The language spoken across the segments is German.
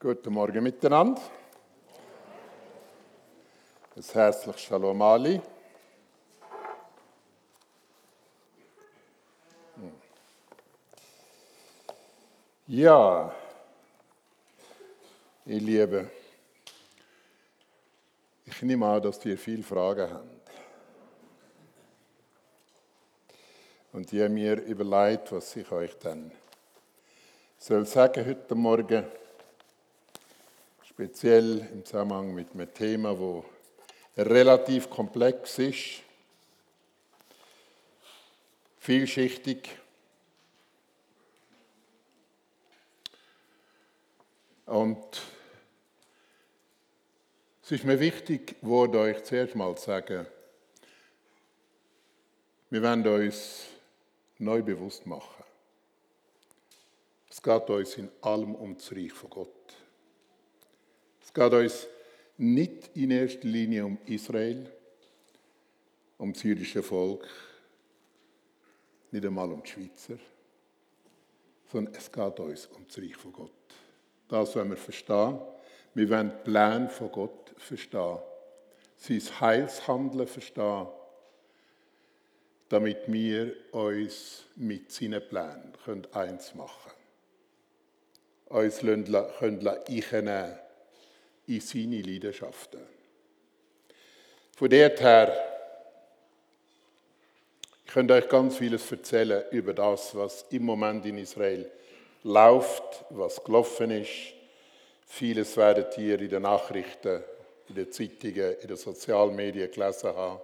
Guten Morgen miteinander. Ein herzliches Shalom Ali. Hm. Ja, ihr Lieben, ich nehme an, dass ihr viele Fragen habt. Und habe mir überlegt, was ich euch dann soll sagen heute Morgen, speziell im Zusammenhang mit einem Thema, das relativ komplex ist, vielschichtig. Und es ist mir wichtig, wurde euch zuerst mal zu sagen, wir werden uns neu bewusst machen. Es geht uns in allem um das Reich von Gott. Es geht uns nicht in erster Linie um Israel, um das jüdische Volk, nicht einmal um die Schweizer, sondern es geht uns um das Reich von Gott. Das wollen wir verstehen. Wir wollen die Pläne von Gott verstehen, sein Heilshandeln verstehen, damit wir uns mit seinen Plänen eins machen können uns können einnehmen in seine Leidenschaften. Von dort her, ich könnte euch ganz vieles erzählen über das, was im Moment in Israel läuft, was gelaufen ist. Vieles werdet ihr in den Nachrichten, in den Zeitungen, in den sozialen Medien gelesen haben.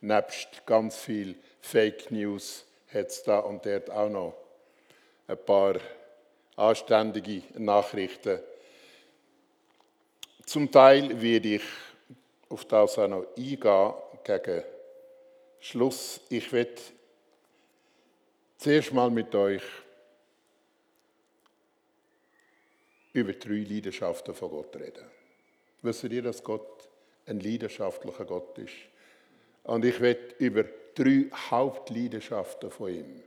Nebst ganz viel Fake News hat es da und dort auch noch ein paar anständige Nachrichten. Zum Teil werde ich auf das auch noch eingehen gegen Schluss. Ich werde zuerst mal mit euch über drei Leidenschaften von Gott reden. Wisst ihr, dass Gott ein leidenschaftlicher Gott ist? Und ich werde über drei Hauptleidenschaften von ihm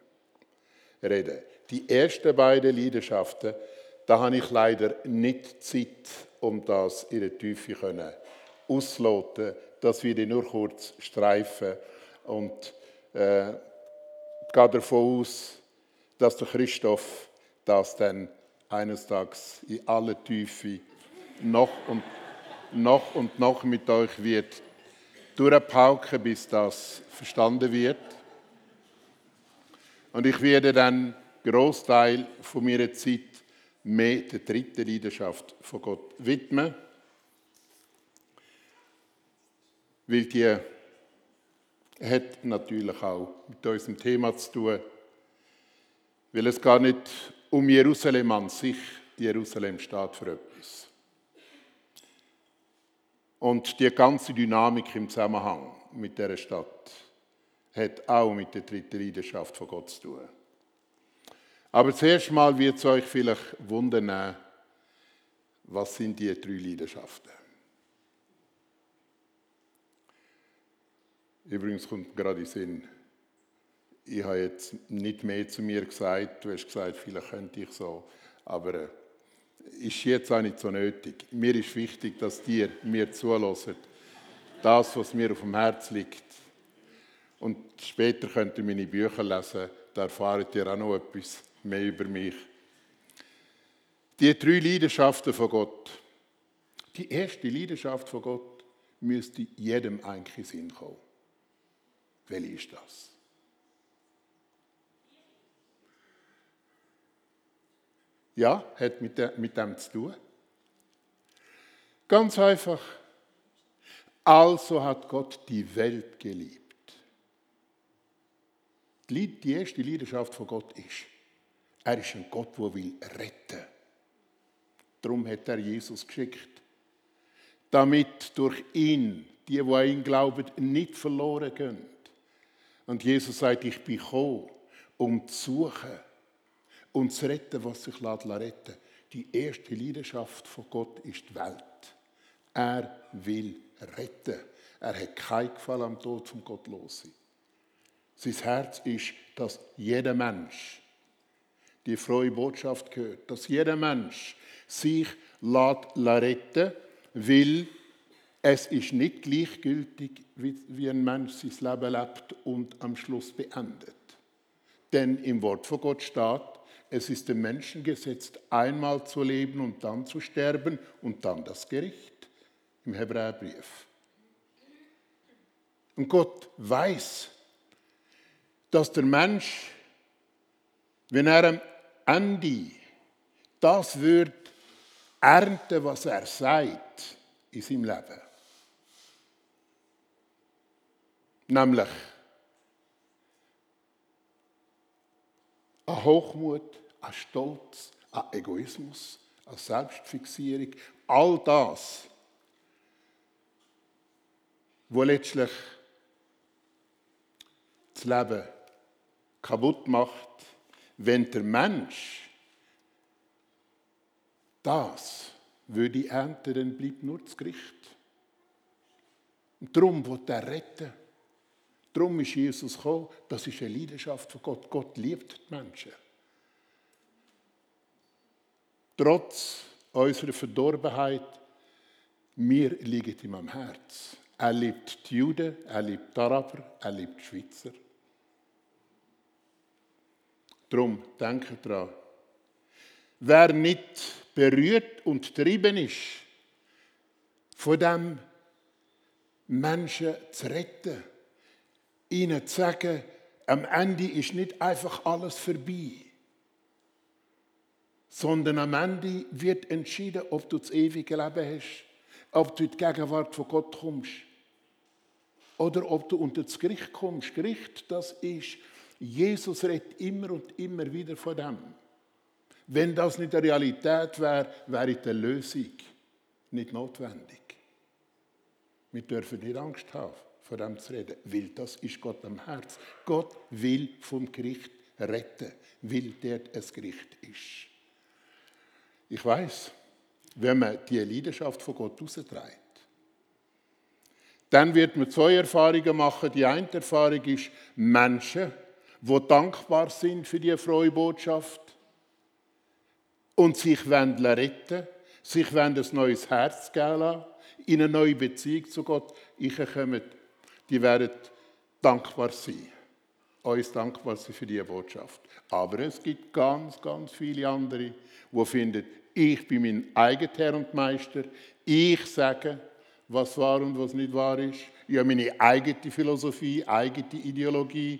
reden. Die ersten beiden Leidenschaften, da habe ich leider nicht Zeit, um das in der Tiefe können ausloten. Das werde ich nur kurz streifen und äh, gehe davon aus, dass der Christoph das dann eines Tages in aller Tiefe noch und noch und noch mit euch wird durchpauken, bis das verstanden wird. Und ich werde dann Großteil von meiner Zeit mehr der dritten Leidenschaft von Gott widmen. Weil die hat natürlich auch mit unserem Thema zu tun, weil es gar nicht um Jerusalem an sich, Jerusalem steht für etwas. Und die ganze Dynamik im Zusammenhang mit der Stadt hat auch mit der dritten Leidenschaft von Gott zu tun. Aber zuerst mal wird es euch vielleicht wundern, was sind die drei Leidenschaften? Übrigens kommt gerade in Sinn, ich habe jetzt nicht mehr zu mir gesagt, du hast gesagt, vielleicht könnte ich so, aber äh, ist jetzt auch nicht so nötig. Mir ist wichtig, dass dir mir zulässt, das, was mir auf dem Herz liegt, und später könnt ihr meine Bücher lesen, da erfahrt ihr auch noch etwas mehr über mich. Die drei Leidenschaften von Gott. Die erste Leidenschaft von Gott müsste jedem eigentlich in Sinn kommen. Welche ist das? Ja, hat mit dem zu tun. Ganz einfach. Also hat Gott die Welt geliebt die erste Leidenschaft von Gott ist, er ist ein Gott, der will retten. Darum hat er Jesus geschickt. Damit durch ihn, die, die an ihn glauben, nicht verloren gehen. Und Jesus sagt, ich bin gekommen, um zu suchen und zu retten, was sich retten lässt. Die erste Leidenschaft von Gott ist die Welt. Er will retten. Er hat kein Gefallen am Tod vom Gottlosen. Sein Herz ist, dass jeder Mensch die frohe Botschaft gehört, dass jeder Mensch sich retten will, es ist nicht gleichgültig, wie ein Mensch sein Leben lebt und am Schluss beendet. Denn im Wort von Gott steht, es ist dem Menschen gesetzt, einmal zu leben und dann zu sterben und dann das Gericht im Hebräerbrief. Und Gott weiß, dass der Mensch, wenn er am Ende. Das wird ernten, was er sagt in seinem Leben, nämlich an Hochmut, an Stolz, an Egoismus, an Selbstfixierung, all das, wo letztlich das Leben kaputt macht, wenn der Mensch das würde ernten, dann bleibt nur das Gericht. Und darum wird er retten. Darum ist Jesus gekommen. Das ist eine Leidenschaft von Gott. Gott liebt die Menschen. Trotz unserer Verdorbenheit, mir liegt ihm am Herz. Er liebt die Juden, er liebt die Araber, er liebt die Schweizer. Darum denke daran, wer nicht berührt und getrieben ist, von dem Menschen zu retten, ihnen zu sagen, am Ende ist nicht einfach alles vorbei, sondern am Ende wird entschieden, ob du das ewige Leben hast, ob du in die Gegenwart von Gott kommst oder ob du unter das Gericht kommst. Gericht, das ist, Jesus redet immer und immer wieder von dem. Wenn das nicht eine Realität wäre, wäre die Lösung nicht notwendig. Wir dürfen nicht Angst haben, von dem zu reden, weil das ist Gott am Herz. Gott will vom Gericht retten, weil dort ein Gericht ist. Ich weiß, wenn man die Leidenschaft von Gott austreibt, dann wird man zwei Erfahrungen machen. Die eine Erfahrung ist Menschen, die dankbar sind für die frohe Botschaft und sich retten wollen, sich ein neues Herz geben lassen, in eine neue Beziehung zu Gott kommen, die werden dankbar sein. Uns dankbar sein für diese Botschaft. Aber es gibt ganz, ganz viele andere, die finden, ich bin mein eigener Herr und Meister. Ich sage, was wahr und was nicht wahr ist. Ich habe meine eigene Philosophie, eigene Ideologie.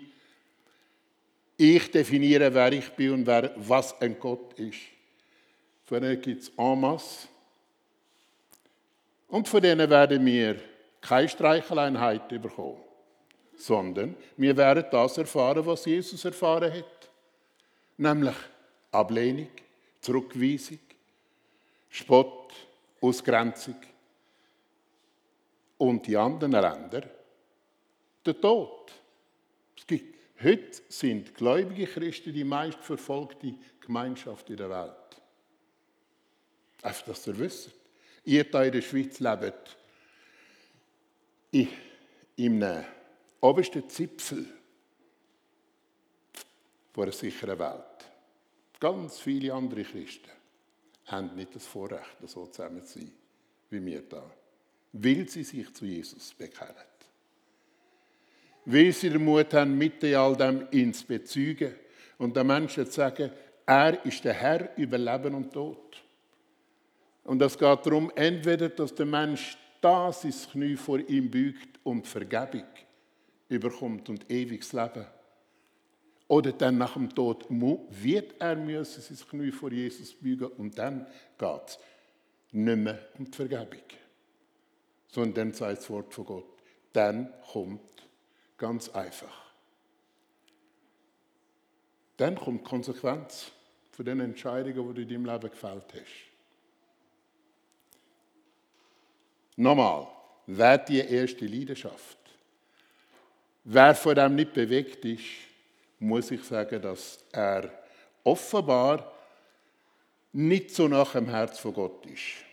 Ich definiere, wer ich bin und wer, was ein Gott ist. Von denen gibt es masse. Und von denen werden wir keine Streicheleinheit bekommen, sondern wir werden das erfahren, was Jesus erfahren hat. Nämlich Ablehnung, Zurückweisung, Spott, Ausgrenzung. Und die anderen Länder, der Tod. Es gibt, heute sind gläubige Christen die meistverfolgte Gemeinschaft in der Welt. Einfach, dass ihr wisst. Ihr hier in der Schweiz lebt im obersten Zipfel einer sicheren Welt. Ganz viele andere Christen haben nicht das Vorrecht, so zusammen zu sein, wie wir da. Weil sie sich zu Jesus bekennen. Weil sie den Mut haben, mit all dem ihn zu und den Menschen zu sagen, er ist der Herr über Leben und Tod. Und es geht darum, entweder, dass der Mensch da sein Knie vor ihm beugt und Vergebung überkommt und ewiges Leben. Oder dann nach dem Tod wird er müssen sein Knie vor Jesus beugen und dann geht es nicht mehr um die Vergebung. Sondern dann sagt das Wort von Gott, dann kommt ganz einfach. Dann kommt die Konsequenz von den Entscheidungen, die du in deinem Leben gefällt hast. Nochmal, wer die erste Leidenschaft? Wer von dem nicht bewegt ist, muss ich sagen, dass er offenbar nicht so nach dem Herz von Gott ist.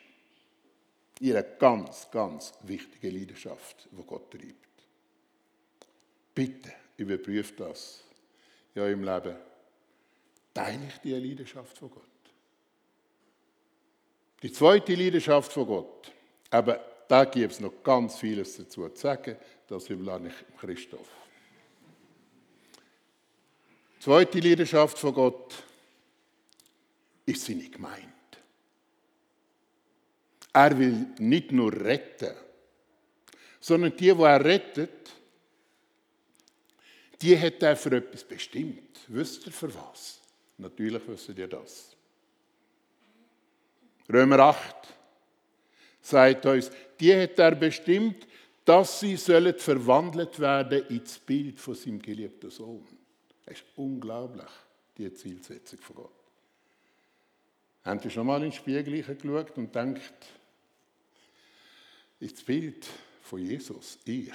Ihre ganz, ganz wichtige Leidenschaft, die Gott treibt. Bitte überprüft das ja im Leben. teile ich die Leidenschaft von Gott. Die zweite Leidenschaft von Gott, aber da gibt es noch ganz vieles dazu zu sagen, das überlasse ich Christoph. Die zweite Leidenschaft von Gott ist seine Gemeinde. Er will nicht nur retten, sondern die, die er rettet, die hat er für etwas bestimmt. Wisst ihr für was? Natürlich wisst ihr das. Römer 8 sagt uns, die hat er bestimmt, dass sie sollen verwandelt werden ins Bild von seinem geliebten Sohn. Das ist unglaublich, die Zielsetzung von Gott. Haben Sie schon mal in den Spiegel geschaut und denkt, ins Bild von Jesus, ich.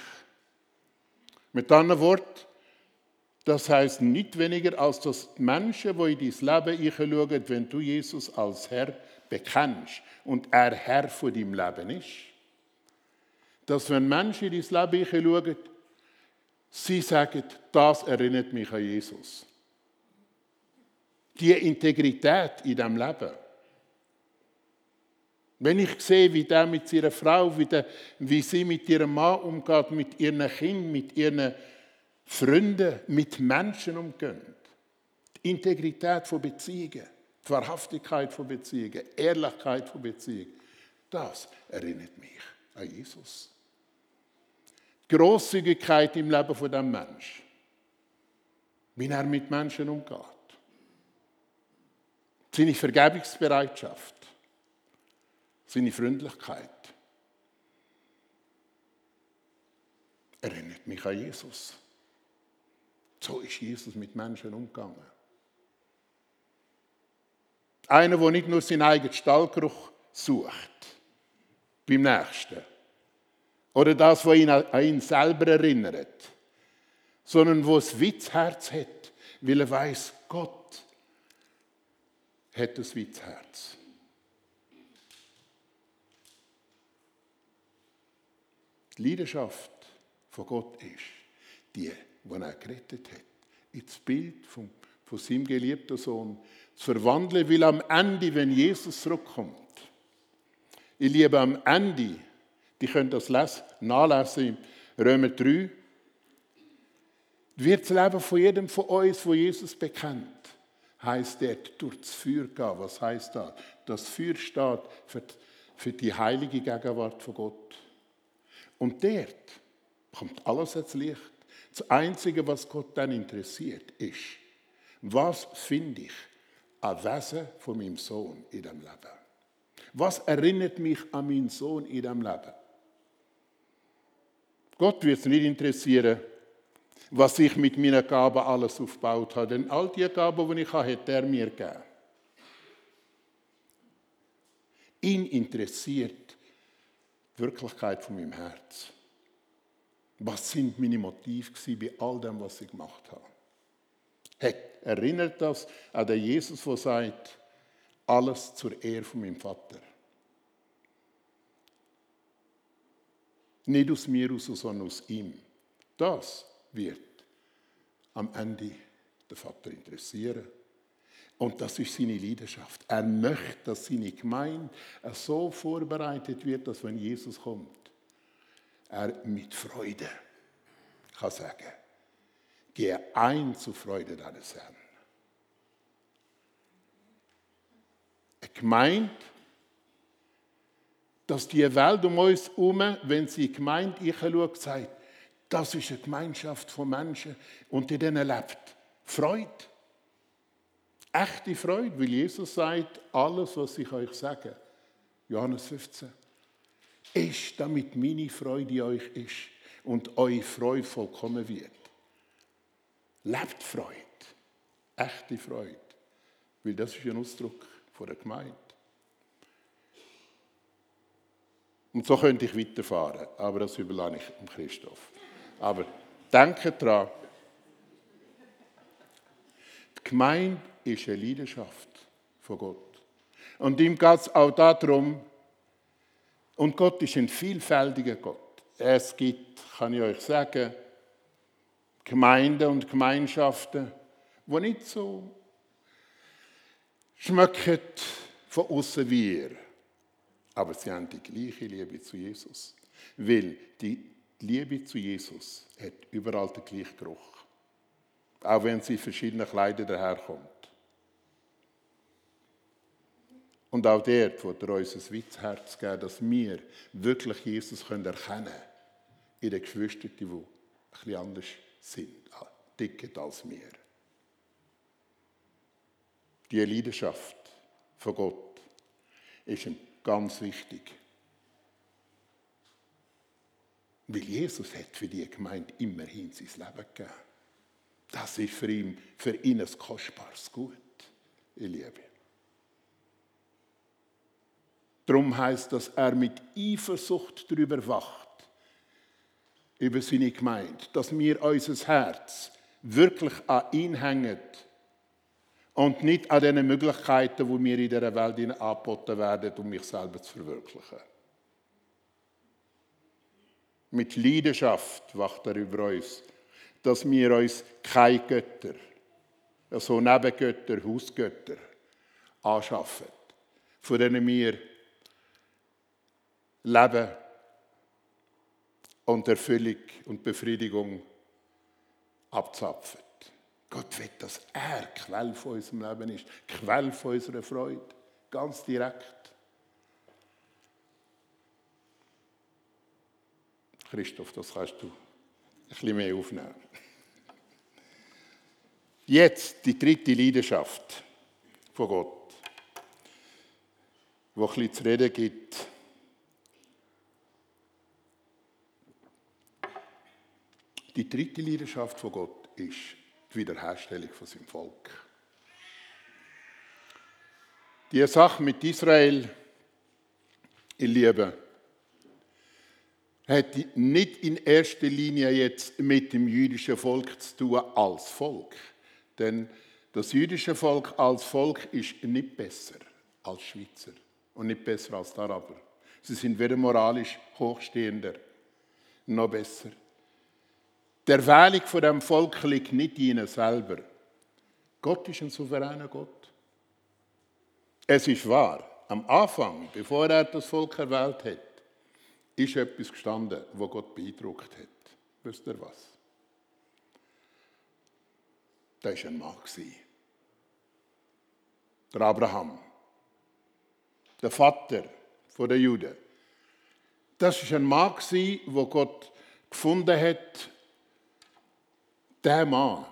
Mit anderen Worten, das heißt nicht weniger, als dass Menschen, die in dein Leben schauen, wenn du Jesus als Herr bekennst und er Herr von deinem Leben ist, dass wenn Menschen in dein Leben schauen, sie sagen, das erinnert mich an Jesus. Die Integrität in diesem Leben. Wenn ich sehe, wie der mit ihrer Frau, wie, der, wie sie mit ihrem Mann umgeht, mit ihren Kindern, mit ihren Freunden, mit Menschen umgehen. Die Integrität von Beziehungen, die Wahrhaftigkeit von Beziehungen, Ehrlichkeit von Beziehungen, das erinnert mich an Jesus. Die Grosszügigkeit im Leben von dem Menschen, wie er mit Menschen umgeht. Seine Vergebungsbereitschaft seine Freundlichkeit erinnert mich an Jesus. So ist Jesus mit Menschen umgegangen. Einer, der nicht nur seinen eigenen Stallgeruch sucht, beim Nächsten, oder das, was ihn an ihn selber erinnert, sondern wo es Witzherz hat, weil er weiß, Gott hat das Witzherz. Die Leidenschaft von Gott ist die, die er gerettet hat, ins Bild von, von seinem geliebten Sohn zu verwandeln, weil am Ende, wenn Jesus zurückkommt, ich liebe am Ende, die können das lesen, nachlesen im Römer 3, wird das Leben von jedem von uns, wo Jesus bekennt, heißt er das Feuer gehen. Was heißt das? Das Feuer steht für, für die heilige Gegenwart von Gott. Und dort kommt alles ins Licht. Das Einzige, was Gott dann interessiert, ist, was finde ich an Wesen von meinem Sohn in dem Leben? Was erinnert mich an meinen Sohn in dem Leben? Gott wird es nicht interessieren, was ich mit meinen Gaben alles aufgebaut habe. Denn all die Gaben, die ich habe, hat er mir gegeben. Ihn interessiert die Wirklichkeit von meinem Herz. Was sind meine Motive bei all dem, was ich gemacht habe? Hey, erinnert das an den Jesus, der sagt, alles zur Ehre von meinem Vater. Nicht aus mir aus, sondern aus ihm. Das wird am Ende den Vater interessieren. Und das ist seine Leidenschaft. Er möchte, dass seine Gemeinde so vorbereitet wird, dass wenn Jesus kommt, er mit Freude. Kann sagen, gehe ein zur Freude deines Herrn. Eine Gemeinde, dass die Welt um uns herum, wenn sie Gemeinde schaut, sagt, das ist eine Gemeinschaft von Menschen und in denen lebt Freude. Echte Freude, weil Jesus sagt, alles, was ich euch sage, Johannes 15, ist, damit meine Freude in euch ist und eure Freude vollkommen wird. Lebt Freude, echte Freude, weil das ist ein Ausdruck der Gemeinde. Und so könnte ich weiterfahren, aber das überlasse ich Christoph. Aber denke daran, die Gemeinde ist eine Leidenschaft von Gott. Und ihm geht es auch darum, und Gott ist ein vielfältiger Gott. Es gibt, kann ich euch sagen, Gemeinden und Gemeinschaften, die nicht so schmecken von außen wie ihr, aber sie haben die gleiche Liebe zu Jesus. Weil die Liebe zu Jesus hat überall den gleichen Geruch. Auch wenn sie in verschiedenen Kleidern daherkommt. Und auch dort wird er uns ein weites Herz geben, dass wir wirklich Jesus erkennen können. In den Geschwistern, die bisschen anders sind, dicken als wir. Die Leidenschaft von Gott ist ihm ganz wichtig. Weil Jesus hat für die Gemeinde immerhin sein Leben gegeben. Das ist für ihn, für ihn ein kostbares Gut, ich liebe. Darum heißt, dass er mit Eifersucht darüber wacht, über seine Gemeinde, dass wir unser Herz wirklich an ihn hängen und nicht an den Möglichkeiten, die mir in dieser Welt angeboten werden, um mich selber zu verwirklichen. Mit Leidenschaft wacht er über uns, dass wir uns keine Götter, also Nebengötter, Hausgötter, anschaffen, von denen wir Leben und Erfüllung und Befriedigung abzapfen. Gott will, dass er Quell von unserem Leben ist, Quell von unserer Freude, ganz direkt. Christoph, das kannst du ein bisschen mehr aufnehmen. Jetzt die dritte Leidenschaft von Gott, wo ein bisschen zu reden gibt Die dritte Leidenschaft von Gott ist die Wiederherstellung von seinem Volk. Die Sache mit Israel, ich liebe, hat nicht in erster Linie jetzt mit dem jüdischen Volk zu tun als Volk. Denn das jüdische Volk als Volk ist nicht besser als Schweizer und nicht besser als Araber. Sie sind weder moralisch hochstehender noch besser. Der Wählung von dem Volk liegt nicht ihnen selber. Gott ist ein souveräner Gott. Es ist wahr, am Anfang, bevor er das Volk erwählt hat, ist etwas gestanden, wo Gott beeindruckt hat. Wisst ihr was? Da war ein Mann. Der Abraham. Der Vater der Juden. Das war ein Mann, wo Gott gefunden hat der Mann,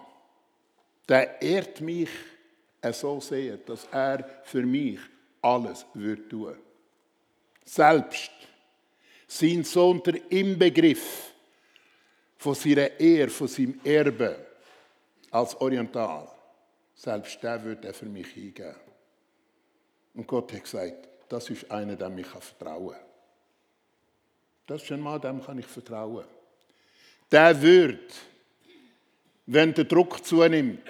der ehrt mich so sehr, dass er für mich alles wird tun. Selbst sein Sohn der Inbegriff von seiner Ehre, von seinem Erbe als Oriental, selbst der wird er für mich hingeben. Und Gott hat gesagt, das ist einer, dem ich vertrauen kann. Das ist ein Mann, dem kann ich vertrauen. Der wird wenn der Druck zunimmt,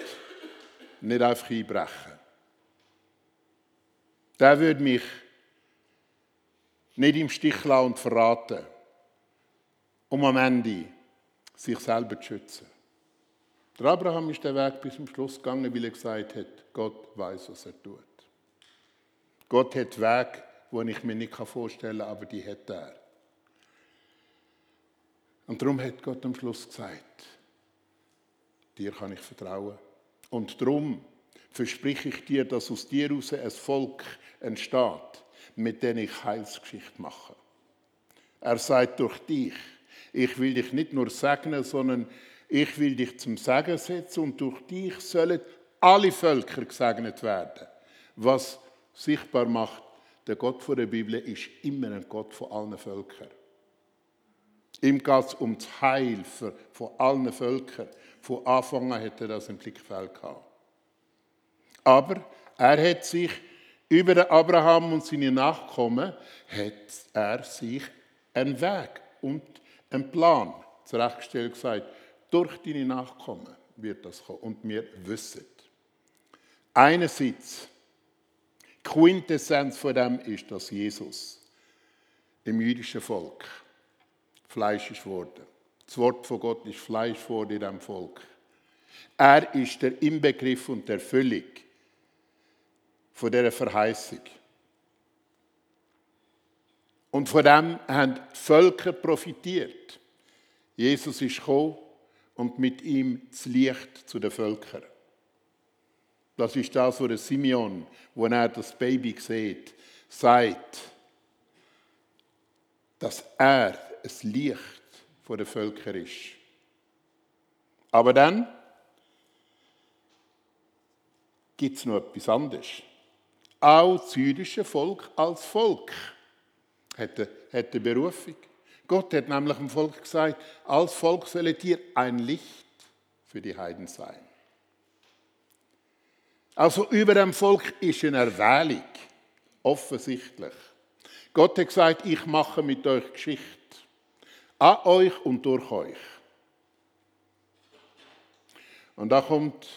nicht einfach einbrechen. Der würde mich nicht im Stich lassen und verraten, um am Ende sich selber zu schützen. Der Abraham ist den Weg bis zum Schluss gegangen, weil er gesagt hat, Gott weiß, was er tut. Gott hat Weg, wo ich mir nicht vorstellen kann, aber die hat er. Und darum hat Gott am Schluss gesagt, dir kann ich vertrauen. Und darum verspreche ich dir, dass aus dir heraus ein Volk entsteht, mit dem ich Heilsgeschichte mache. Er sagt durch dich, ich will dich nicht nur segnen, sondern ich will dich zum Segen setzen und durch dich sollen alle Völker gesegnet werden. Was sichtbar macht, der Gott der Bibel ist immer ein Gott von allen Völkern. Ihm geht es um das Heil von allen Völkern. Von Anfang an hat er das im Blickfeld gehabt. Aber er hat sich über Abraham und seine Nachkommen hat er sich einen Weg und einen Plan zurechtgestellt gesagt, durch deine Nachkommen wird das kommen. Und wir wissen, einerseits, Quintessenz von dem ist, dass Jesus im jüdischen Volk Fleisch ist geworden. Das Wort von Gott ist Fleisch geworden in Volk. Er ist der Inbegriff und der Erfüllung von dieser Verheißung. Und von dem haben die Völker profitiert. Jesus ist gekommen und mit ihm das Licht zu den Völkern. Das ist das, was Simeon, wo er das Baby sieht, sagt, dass er ein Licht der Völker ist. Aber dann gibt es noch etwas anderes. Auch das jüdische Volk als Volk hat eine, Berufung. Gott hat nämlich dem Volk gesagt, als Volk sollet ihr ein Licht für die Heiden sein. Also über dem Volk ist eine Erwählung, offensichtlich. Gott hat gesagt, ich mache mit euch Geschichte. An euch und durch euch. Und da kommt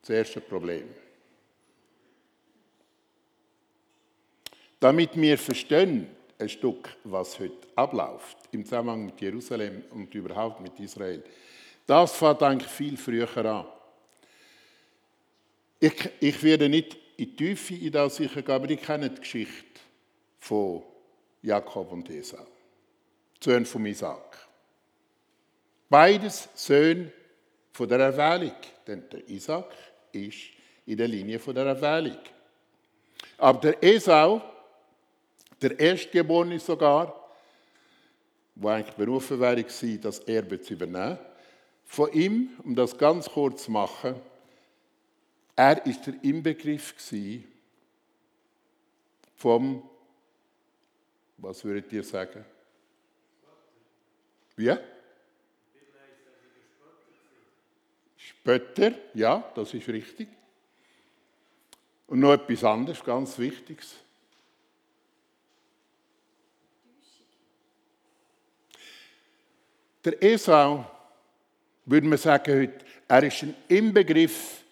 das erste Problem. Damit wir verstehen, ein Stück, was heute abläuft, im Zusammenhang mit Jerusalem und überhaupt mit Israel, das fängt eigentlich viel früher an. Ich, ich werde nicht in die Tiefe in das sicher gehen, aber ich kenne die Geschichte von Jakob und Esau, Söhne von Isaac. Beides Söhne von der Erwählung, denn der Isaac ist in der Linie von der Erwählung. Aber der Esau der Erstgeborene sogar, wo eigentlich berufen wäre, das Erbe zu übernehmen, von ihm, um das ganz kurz zu machen, er ist der Inbegriff vom, was würdet ihr sagen? Wie? Spötter, ja, das ist richtig. Und noch etwas anderes, ganz Wichtiges. Der Esau, würde man sagen heute, er ist ein Inbegriff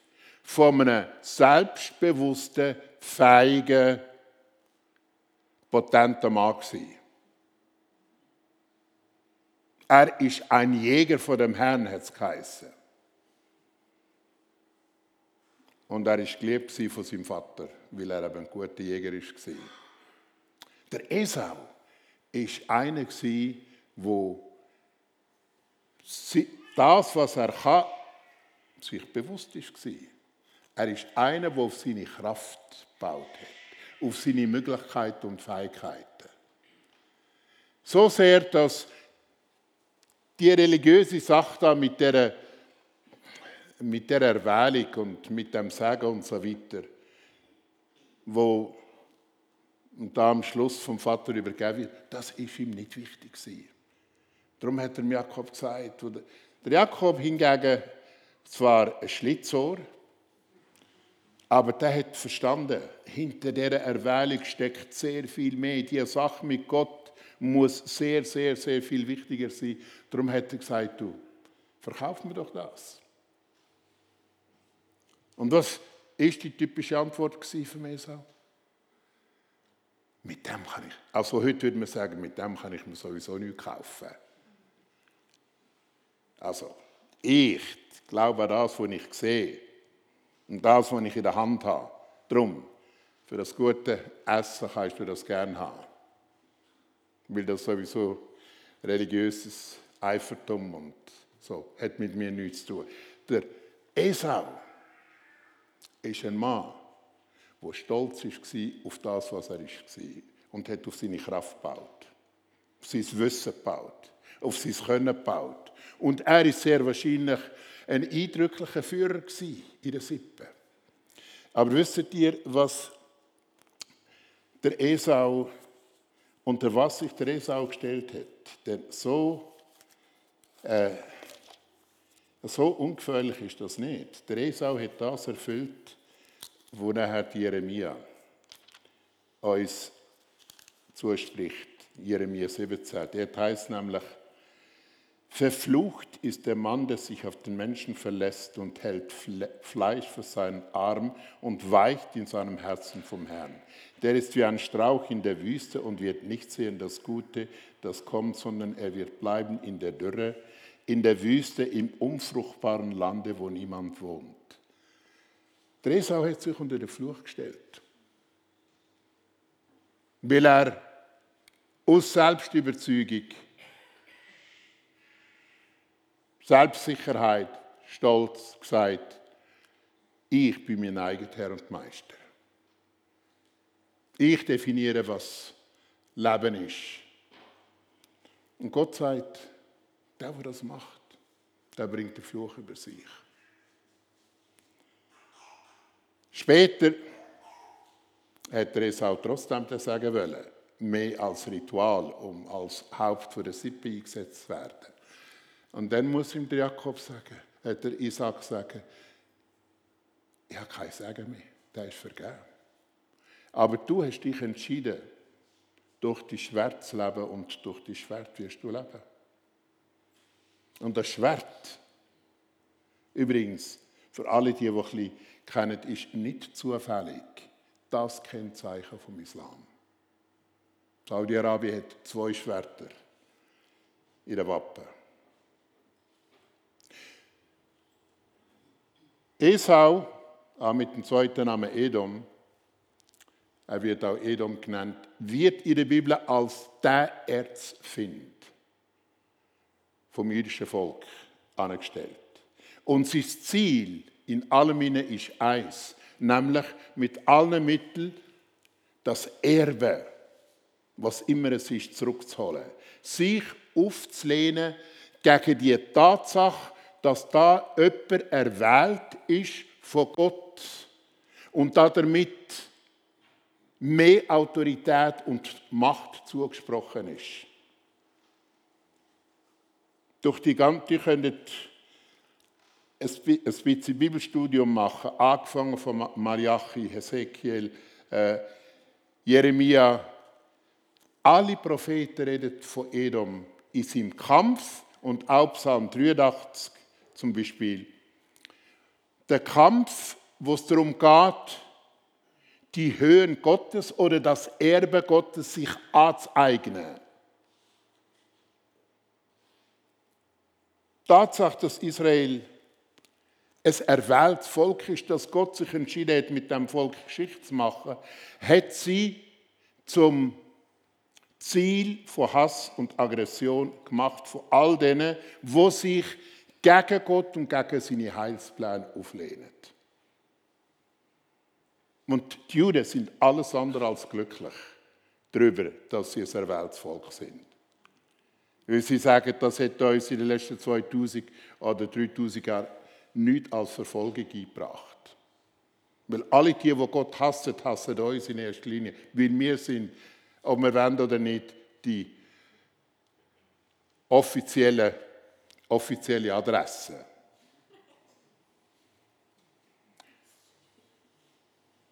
von einem selbstbewussten, feigen, potenten Mann gewesen. Er ist ein Jäger von dem Herrn, hat es geheißen. Und er ist geliebt von seinem Vater, weil er eben ein guter Jäger war. Der Esau ist einer, der das, was er kann, sich bewusst war. Er ist einer, der auf seine Kraft gebaut hat, auf seine Möglichkeiten und Fähigkeiten. So sehr, dass die religiöse Sache da mit der, mit der Erwählung und mit dem Sagen und so weiter, wo und da am Schluss vom Vater übergeben wird, das ist ihm nicht wichtig gewesen. Darum hat er Jakob gesagt. Der Jakob hingegen zwar ein Schlitzohr, aber der hat verstanden, hinter dieser Erwählung steckt sehr viel mehr. Die Sache mit Gott muss sehr, sehr, sehr viel wichtiger sein. Darum hat er gesagt, du, verkauf mir doch das. Und was ist die typische Antwort von Esau? Mit dem kann ich, also heute würde man sagen, mit dem kann ich mir sowieso nichts kaufen. Also, ich glaube an das, was ich sehe und das, was ich in der Hand habe. Drum, für das gute Essen kannst du das gerne haben. Weil das sowieso religiöses Eifertum und so hat mit mir nichts zu tun. Der Esau ist ein Mann, der stolz war auf das, was er war und hat auf seine Kraft gebaut, auf sein Wissen gebaut, auf sein Können gebaut. Und er ist sehr wahrscheinlich ein eindrücklicher Führer in der Sippe. Aber wisst ihr, was der Esau, unter was sich der Esau gestellt hat? Denn so, äh, so ungefährlich ist das nicht. Der Esau hat das erfüllt, wo nachher Jeremia uns zuspricht. Jeremia 17. Der heißt nämlich, Verflucht ist der Mann, der sich auf den Menschen verlässt und hält Fleisch für seinen Arm und weicht in seinem Herzen vom Herrn. Der ist wie ein Strauch in der Wüste und wird nicht sehen das Gute, das kommt, sondern er wird bleiben in der Dürre, in der Wüste, im unfruchtbaren Lande, wo niemand wohnt. Der Esau hat sich unter den Fluch gestellt. Weil er aus Selbstüberzeugung, Selbstsicherheit, Stolz gesagt, ich bin mein eigener Herr und Meister. Ich definiere, was Leben ist. Und Gott sagt, der, der das macht, der bringt den Fluch über sich. Später hat er es auch trotzdem sagen wollen, mehr als Ritual, um als Haupt der Sippe eingesetzt zu werden. Und dann muss ihm der Jakob sagen, hat der Isaac sagen, ich habe kein Sagen mehr, der ist vergeben. Aber du hast dich entschieden, durch die Schwert zu leben und durch die Schwert wirst du leben. Und das Schwert, übrigens, für alle, die, die kennen, ist nicht zufällig das Kennzeichen vom Islam. Saudi-Arabien hat zwei Schwerter in der Wappen. Esau, auch mit dem zweiten Namen Edom, er wird auch Edom genannt, wird in der Bibel als der Erzfind vom jüdischen Volk angestellt. Und sein Ziel in allem ist eins, nämlich mit allen Mitteln das Erbe, was immer es ist, zurückzuholen. Sich aufzulehnen gegen die Tatsache, dass da jemand erwählt ist von Gott und damit mehr Autorität und Macht zugesprochen ist. Durch die ganze, ihr könnt ein bisschen Bibelstudium machen, angefangen von Malachi, Hesekiel, äh, Jeremia. Alle Propheten reden von Edom in seinem Kampf und auch Psalm 83 zum Beispiel. Der Kampf, wo es darum geht, die Höhen Gottes oder das Erbe Gottes sich anzueignen. Tatsache, dass Israel ein erwähltes Volk ist, dass Gott sich entschieden hat, mit dem Volk Geschichte zu machen, hat sie zum Ziel von Hass und Aggression gemacht von all denen, wo sich gegen Gott und gegen seine Heilspläne auflehnen. Und die Juden sind alles andere als glücklich darüber, dass sie ein erwähltes Volk sind. Weil sie sagen, das hat uns in den letzten 2000 oder 3000 Jahren nichts als Verfolgung eingebracht. Weil alle die, die Gott hassen, hassen uns in erster Linie. Weil wir sind, ob wir wollen oder nicht, die offizielle, offizielle Adresse.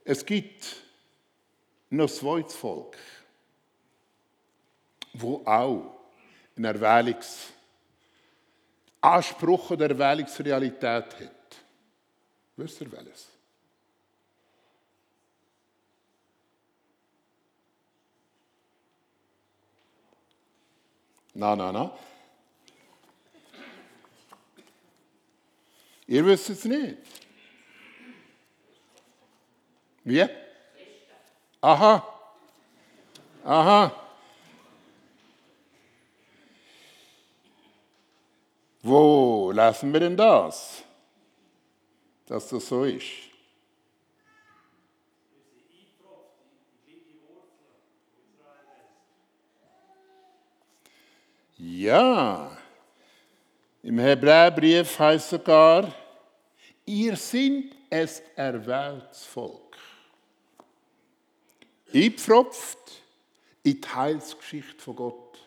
Es gibt noch ein zweites Volk, wo auch ein Erwählungs Anspruch oder Erwählungsrealität hat. Wisst ihr welches? Na, na, na. Ihr wisst es nicht. Wie? Aha. Aha. Wo lassen wir denn das, dass das so ist? Ja, im Hebräerbrief heißt sogar, ihr seid es erwähltes Volk. Eingepfropft in die Heilsgeschichte von Gott.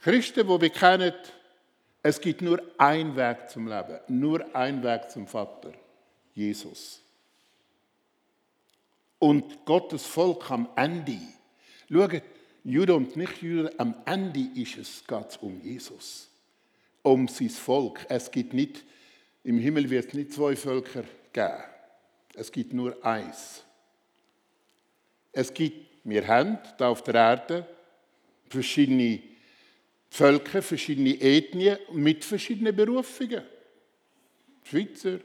Christen, die bekennen, es gibt nur einen Weg zum Leben, nur einen Weg zum Vater, Jesus. Und Gottes Volk am Ende, schaut, Juden und Nichtjuden, am Ende ist es geht um Jesus, um sein Volk. Es gibt nicht, im Himmel wird es nicht zwei Völker geben. Es gibt nur eins. Es gibt, wir haben da auf der Erde verschiedene Völker, verschiedene Ethnien mit verschiedenen Berufungen. Schweizer,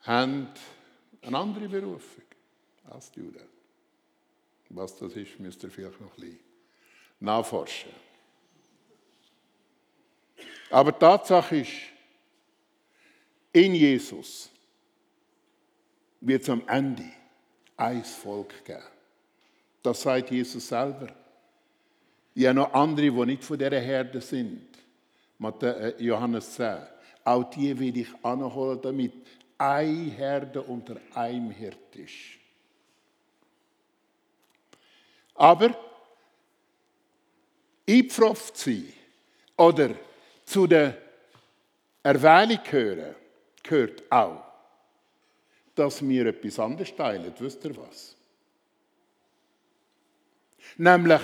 haben eine andere Berufung als die Juden. Was das ist, müsst ihr vielleicht noch ein bisschen nachforschen. Aber die Tatsache ist, in Jesus wird es am Ende ein Volk geben. Das sagt Jesus selber. Habe noch andere, die nicht von dieser Herde sind. Äh, Johannes 10. Auch die will ich anholen, damit eine Herde unter einem Hirt ist. Aber eingepfropft sein oder zu der Erwählung gehören, gehört auch, dass wir etwas anderes teilen. Wisst ihr was? Nämlich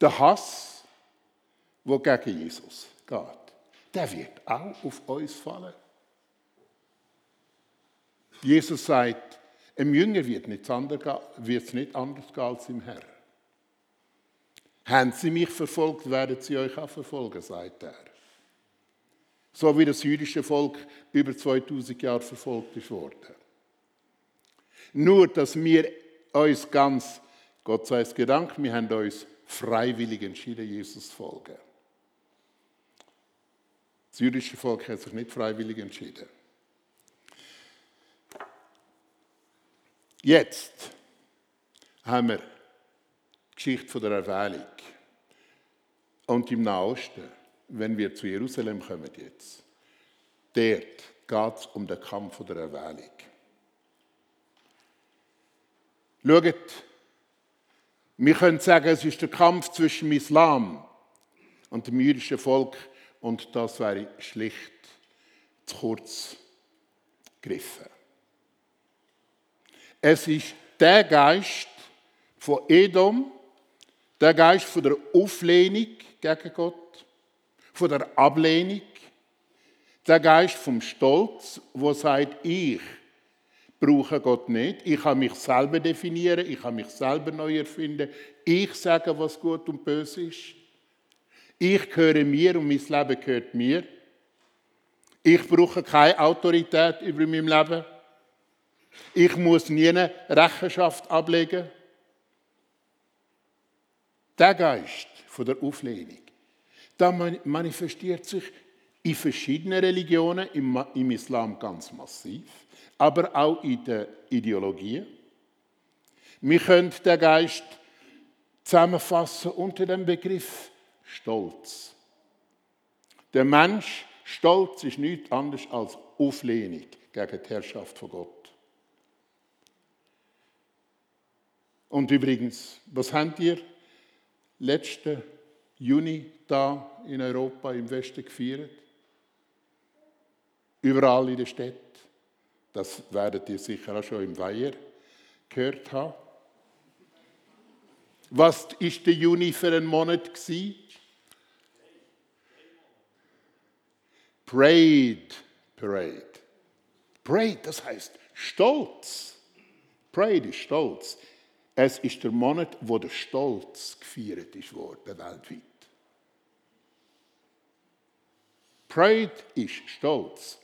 der Hass, der gegen Jesus geht. Der wird auch auf uns fallen. Jesus sagt, im Jünger wird es nicht anders gehen als im Herrn. Haben sie mich verfolgt, werden sie euch auch verfolgen, sagt er. So wie das jüdische Volk über 2000 Jahre verfolgt ist worden. Nur, dass wir uns ganz, Gott sei es Gedank, wir haben uns freiwillig entschieden, Jesus zu folgen. Das jüdische Volk hat sich nicht freiwillig entschieden. Jetzt haben wir die Geschichte der Erwählung. Und im Nahosten, wenn wir zu Jerusalem kommen jetzt, dort geht es um den Kampf der Erwählung. Schaut, wir können sagen, es ist der Kampf zwischen dem Islam und dem jüdischen Volk und das wäre schlicht zu kurz gegriffen. Es ist der Geist von Edom, der Geist von der Auflehnung gegen Gott, von der Ablehnung, der Geist vom Stolz, wo sagt, ich brauche Gott nicht, ich kann mich selber definieren, ich kann mich selber neu erfinden, ich sage, was gut und böse ist. Ich gehöre mir und mein Leben gehört mir. Ich brauche keine Autorität über mein Leben. Ich muss nie eine Rechenschaft ablegen. Der Geist von der Auflehnung, da manifestiert sich in verschiedenen Religionen, im Islam ganz massiv, aber auch in der Ideologie. Wir können den Geist zusammenfassen unter dem Begriff Stolz. Der Mensch, Stolz ist nichts anderes als Auflehnung gegen die Herrschaft von Gott. Und übrigens, was habt ihr letzten Juni da in Europa im Westen gefeiert? Überall in der Stadt. Das werdet ihr sicher auch schon im Weiher gehört haben. Was ist der Juni für ein Monat gewesen? Parade, Parade. Parade, das heißt Stolz. Parade ist Stolz. Es ist der Monat, wo der Stolz gefeiert ist worden, weltweit. Pride ist Stolz.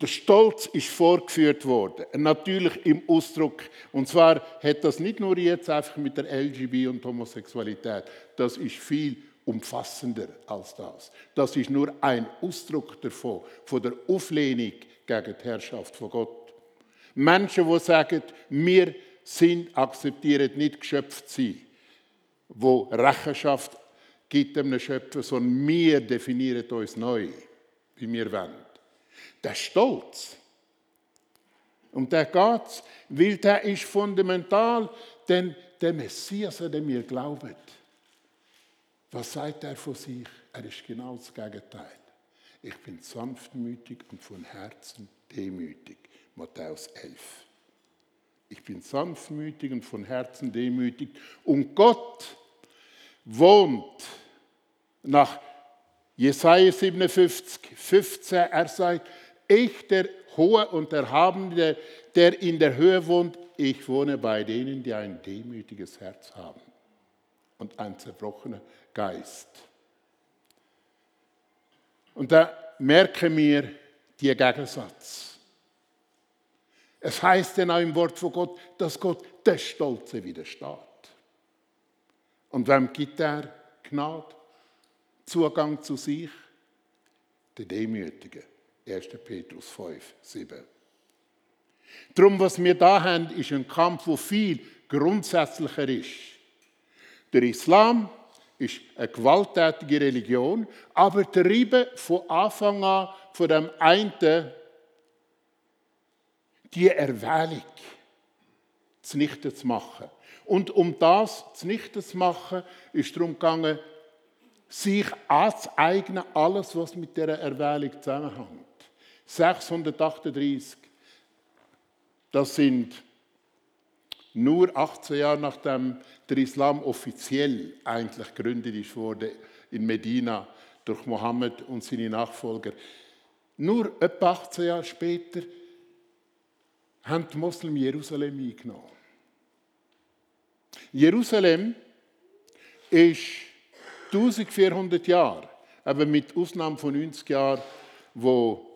Der Stolz ist vorgeführt worden, natürlich im Ausdruck. Und zwar hat das nicht nur jetzt einfach mit der LGB und Homosexualität, das ist viel umfassender als das. Das ist nur ein Ausdruck davon, von der Auflehnung gegen die Herrschaft von Gott. Menschen, die sagen, wir sind, akzeptieren nicht geschöpft sein, wo Rechenschaft gibt einem Schöpfer, sondern wir definieren uns neu, wie wir wollen. Der Stolz. Und der geht, weil der ist fundamental, denn der Messias, an dem wir glauben, was sagt er von sich? Er ist genau das Gegenteil. Ich bin sanftmütig und von Herzen demütig. Matthäus 11. Ich bin sanftmütig und von Herzen demütig. Und Gott wohnt nach Jesaja 57, 15. Er sagt, ich, der Hohe und Erhabene, der in der Höhe wohnt, ich wohne bei denen, die ein demütiges Herz haben und ein zerbrochener Geist. Und da merken wir den Gegensatz. Es heißt dann auch im Wort von Gott, dass Gott der Stolze widersteht. Und wem gibt er Gnade? Zugang zu sich? Der Demütige. 1. Petrus 5, 7. Darum, was wir da haben, ist ein Kampf, wo viel grundsätzlicher ist. Der Islam ist eine gewalttätige Religion, aber trieben von Anfang an von dem einen die Erwählung zunichte zu machen. Und um das zunichte zu machen, ist darum gegangen, sich anzueignen, alles, was mit dieser Erwählung zusammenhängt. 638, das sind nur 18 Jahre nachdem der Islam offiziell eigentlich gegründet wurde in Medina durch Mohammed und seine Nachfolger. Nur etwa 18 Jahre später haben die Moslem Jerusalem eingenommen. Jerusalem ist 1400 Jahre, aber mit Ausnahme von 90 Jahren, wo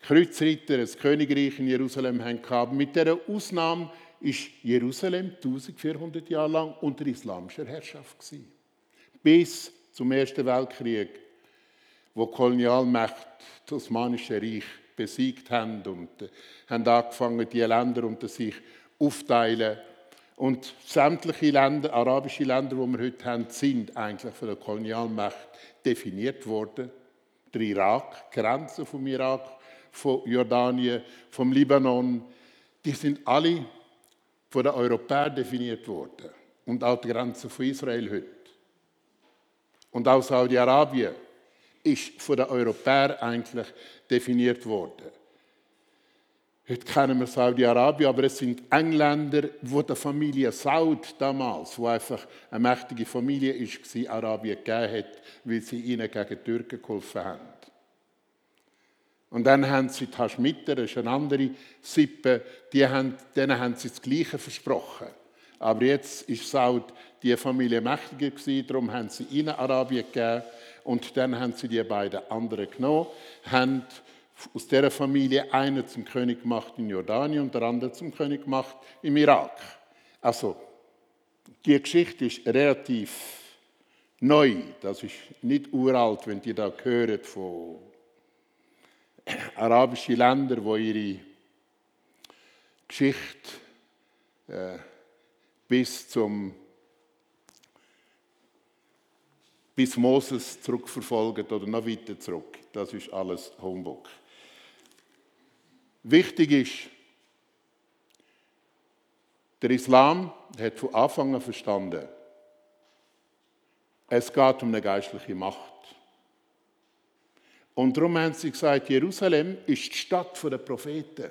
Kreuzritter das Königreich in Jerusalem haben. Mit der Ausnahme ist Jerusalem 1400 Jahre lang unter islamischer Herrschaft gewesen. Bis zum Ersten Weltkrieg, wo Kolonialmächte das Osmanische Reich besiegt haben und äh, haben angefangen, die Länder unter sich aufteilen. Und sämtliche Länder, arabische Länder, die wir heute haben, sind eigentlich von der Kolonialmacht definiert worden. Der Irak, Grenzen vom Irak, von Jordanien, vom Libanon, die sind alle von den Europäern definiert worden. Und auch die Grenzen von Israel heute. Und auch Saudi-Arabien ist von den Europäern eigentlich definiert worden. Heute kennen wir Saudi-Arabien, aber es sind Engländer, wo der Familie Saud damals, wo einfach eine mächtige Familie ist, Arabien gegeben hat, weil sie ihnen gegen die Türken geholfen haben. Und dann haben sie die Haschmitter, das ist eine andere Sippe, die haben, denen haben sie das Gleiche versprochen. Aber jetzt ist Saud die Familie mächtiger gewesen, darum haben sie ihnen Arabien gegeben und dann haben sie die beiden anderen genommen, haben aus dieser Familie einen zum König gemacht in Jordanien und der andere zum König gemacht im Irak. Also, die Geschichte ist relativ neu. Das ist nicht uralt, wenn die da hören von arabischen Ländern, wo ihre Geschichte äh, bis zum bis Moses zurückverfolgt oder noch weiter zurück. Das ist alles Humbug. Wichtig ist, der Islam hat von Anfang an verstanden, es geht um eine geistliche Macht. Und darum haben sie gesagt, Jerusalem ist die Stadt der Propheten.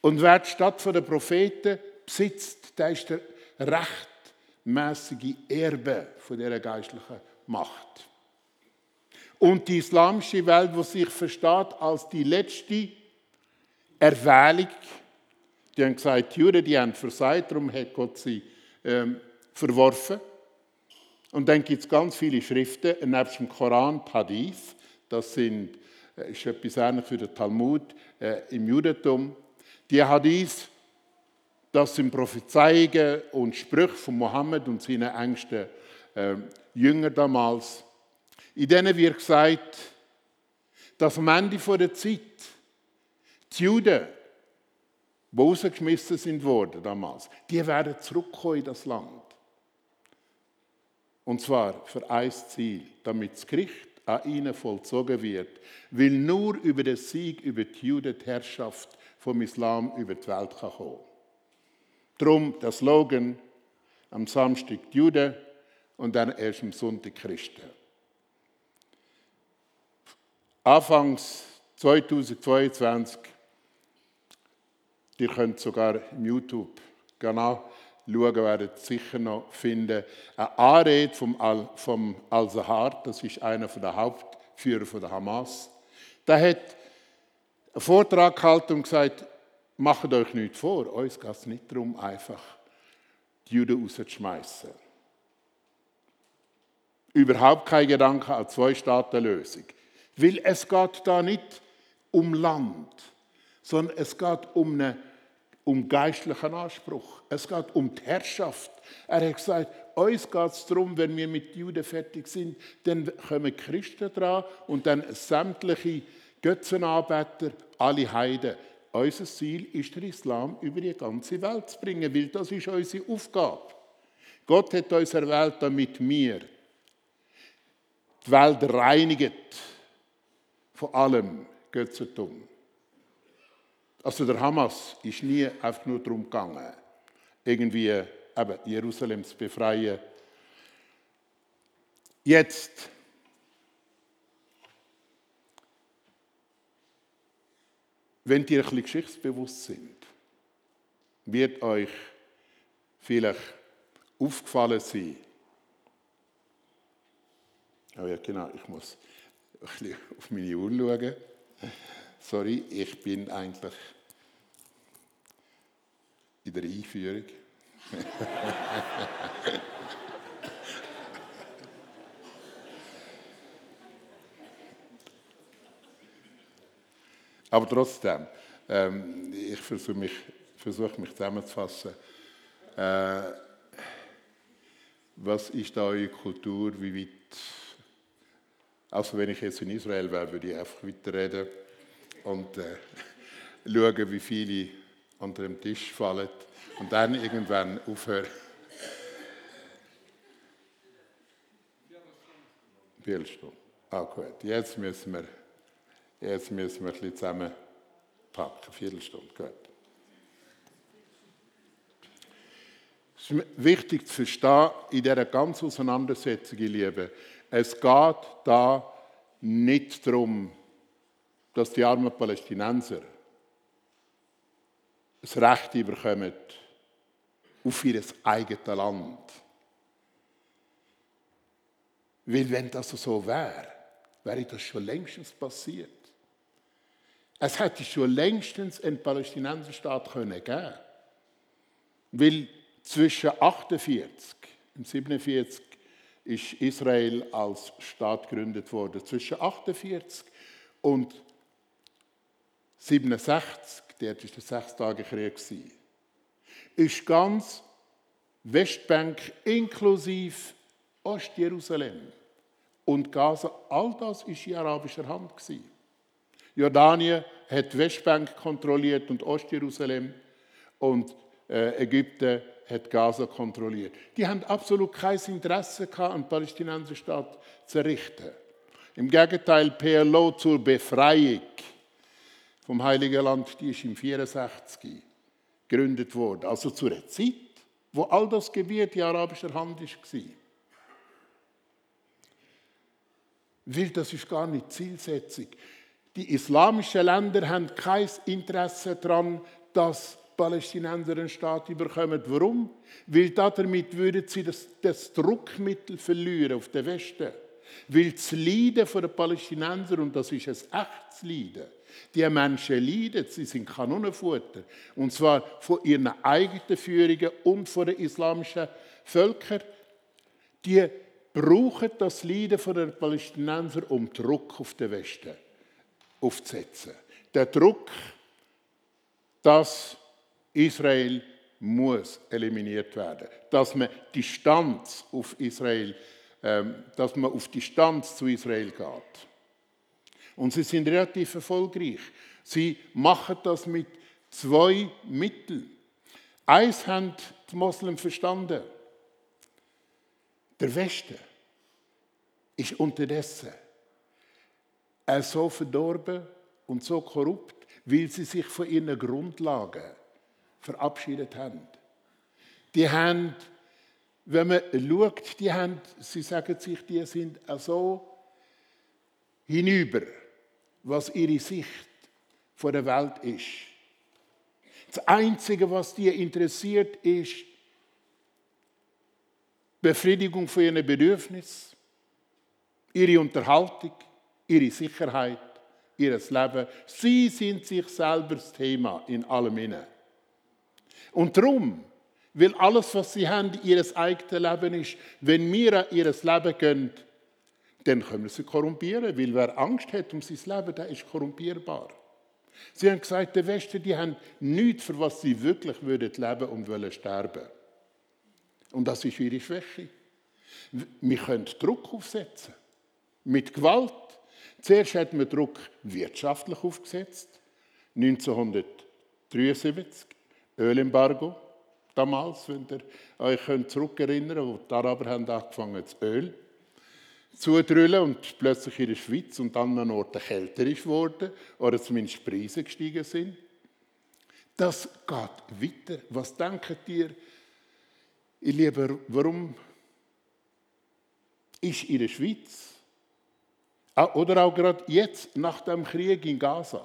Und wer die Stadt der Propheten besitzt, der ist der rechtmäßige Erbe von dieser geistlichen Macht. Und die islamische Welt, die sich versteht als die letzte Erwählung, die haben gesagt, die Juden, die haben versagt, darum hat Gott sie ähm, verworfen. Und dann gibt es ganz viele Schriften, nebst dem Koran, Hadith, das sind, äh, ist etwas ähnliches für den Talmud äh, im Judentum. Die Hadith, das sind Prophezeiungen und Sprüche von Mohammed und seinen engsten äh, Jüngern damals. In denen wird gesagt, dass am Ende der Zeit die Juden, die rausgeschmissen sind worden damals, die werden zurückkommen in das Land. Und zwar für ein Ziel, damit das Gericht an ihnen vollzogen wird, weil nur über den Sieg über die Juden die Herrschaft vom Islam über die Welt kann kommen. Darum der Slogan am Samstag die Juden und dann erst am Sonntag Christen. Anfangs 2022, ihr könnt sogar im YouTube genau schauen, werdet sicher noch finden, eine Anrede vom, Al, vom Al-Zahar, das ist einer der Hauptführer von der Hamas. Der hat einen Vortrag gehalten und gesagt, macht euch nichts vor, uns geht es nicht darum, einfach die Juden rauszuschmeißen. Überhaupt kein Gedanke an Zwei-Staaten-Lösung. Weil es geht da nicht um Land, sondern es geht um einen um geistlichen Anspruch. Es geht um die Herrschaft. Er hat gesagt, uns geht es darum, wenn wir mit Juden fertig sind, dann kommen Christen dran und dann sämtliche Götzenanbeter, alle Heiden. Unser Ziel ist der Islam über die ganze Welt zu bringen, weil das ist unsere Aufgabe. Gott hat uns erwählt, damit wir die Welt reinigen von allem Götzentum. Also der Hamas ist nie einfach nur darum gegangen, irgendwie eben Jerusalem zu befreien. Jetzt wenn ihr ein bisschen geschichtsbewusst sind, wird euch vielleicht aufgefallen sein. Oh ja, genau, ich muss bisschen auf meine Uhr schauen. Sorry, ich bin eigentlich in der Einführung. Aber trotzdem, ähm, ich versuche mich, versuch mich zusammenzufassen. Äh, was ist da eure Kultur? Wie weit? Also wenn ich jetzt in Israel wäre, würde ich einfach weiterreden und äh, schauen, wie viele unter dem Tisch fallen und dann irgendwann aufhören. Viertelstunde. Ah, gut. Jetzt müssen wir, jetzt müssen wir ein bisschen zusammenpacken. Viertelstunde, gut. Es ist wichtig zu verstehen, in dieser ganzen Auseinandersetzung, ihr Lieben, es geht da nicht darum, dass die armen Palästinenser das Recht bekommen auf ihr eigenes Land. Weil wenn das so wäre, wäre das schon längstens passiert. Es hätte schon längstens einen Palästinenserstaat können geben Weil zwischen 48 und 47 ist Israel als Staat gegründet worden. Zwischen 48 und 67, dort war der Sechstagekrieg, ist ganz Westbank inklusive Ostjerusalem und Gaza, all das war in arabischer Hand. Jordanien hat Westbank kontrolliert und Ostjerusalem und äh, Ägypten hat Gaza kontrolliert. Die haben absolut kein Interesse gehabt, einen Palästinenserstaat zu errichten. Im Gegenteil, PLO zur Befreiung vom Heiligen Land, die ist im 64 gegründet worden. Also zu einer Zeit, wo all das Gebiet in arabischer Hand war. Weil das ist gar nicht Zielsetzung. Die islamischen Länder haben kein Interesse daran, dass Palästinenser einen Staat überkommen. Warum? Weil damit würden sie das, das Druckmittel verlieren auf den Westen. Weil das Leiden der Palästinenser, und das ist ein echtes Leiden, die Menschen leiden, sie sind Kanonenfutter. Und zwar von ihren eigenen Führungen und von den islamischen Völkern. Die brauchen das Leiden der Palästinenser, um Druck auf den Westen aufzusetzen. Der Druck, dass Israel muss eliminiert werden, dass man Distanz auf Israel, ähm, dass man auf Distanz zu Israel geht. Und sie sind relativ erfolgreich. Sie machen das mit zwei Mitteln. Eins haben die Moslems verstanden. Der Westen ist unterdessen so verdorben und so korrupt, weil sie sich von ihren Grundlagen verabschiedet haben. Die haben, wenn man schaut, die haben, sie sagen sich, die sind so hinüber, was ihre Sicht von der Welt ist. Das Einzige, was die interessiert, ist Befriedigung von ihren Bedürfnissen, ihre Unterhaltung, ihre Sicherheit, ihr Leben. Sie sind sich selber das Thema in allem inne. Und darum, weil alles, was sie haben, ihr eigenes Leben ist, wenn wir an ihr Leben gehen, dann können wir sie korrumpieren, weil wer Angst hat um sein Leben, der ist korrumpierbar. Sie haben gesagt, der Westen, die haben nichts, für was sie wirklich würden leben und wollen sterben. Und das ist ihre Schwäche. Wir können Druck aufsetzen. Mit Gewalt. Zuerst hat man Druck wirtschaftlich aufgesetzt. 1973, Ölembargo damals, wenn ihr euch zurückerinnern könnt, wo die Araber haben angefangen das Öl zudrüllen und plötzlich in der Schweiz und an anderen Orten kälter ist oder zumindest Preise gestiegen sind. Das geht weiter. Was denkt ihr, ihr Lieber, warum ist in der Schweiz oder auch gerade jetzt nach dem Krieg in Gaza,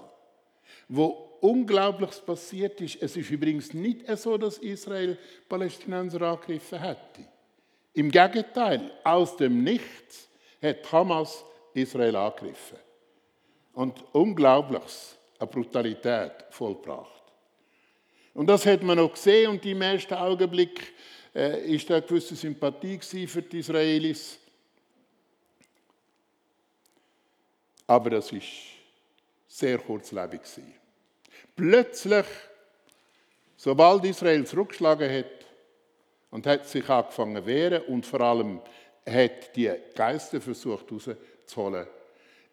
wo Unglaubliches passiert ist. Es ist übrigens nicht so, dass Israel Palästinenser angegriffen hätte. Im Gegenteil, aus dem Nichts hat Hamas Israel angegriffen und Unglaubliches, eine Brutalität vollbracht. Und das hat man noch gesehen und im ersten Augenblick äh, ist da eine gewisse Sympathie für die Israelis. Aber das ist sehr kurzlebig gewesen. Plötzlich, sobald Israel zurückgeschlagen hat und hat sich angefangen zu wehren und vor allem hat die Geister versucht rauszuholen,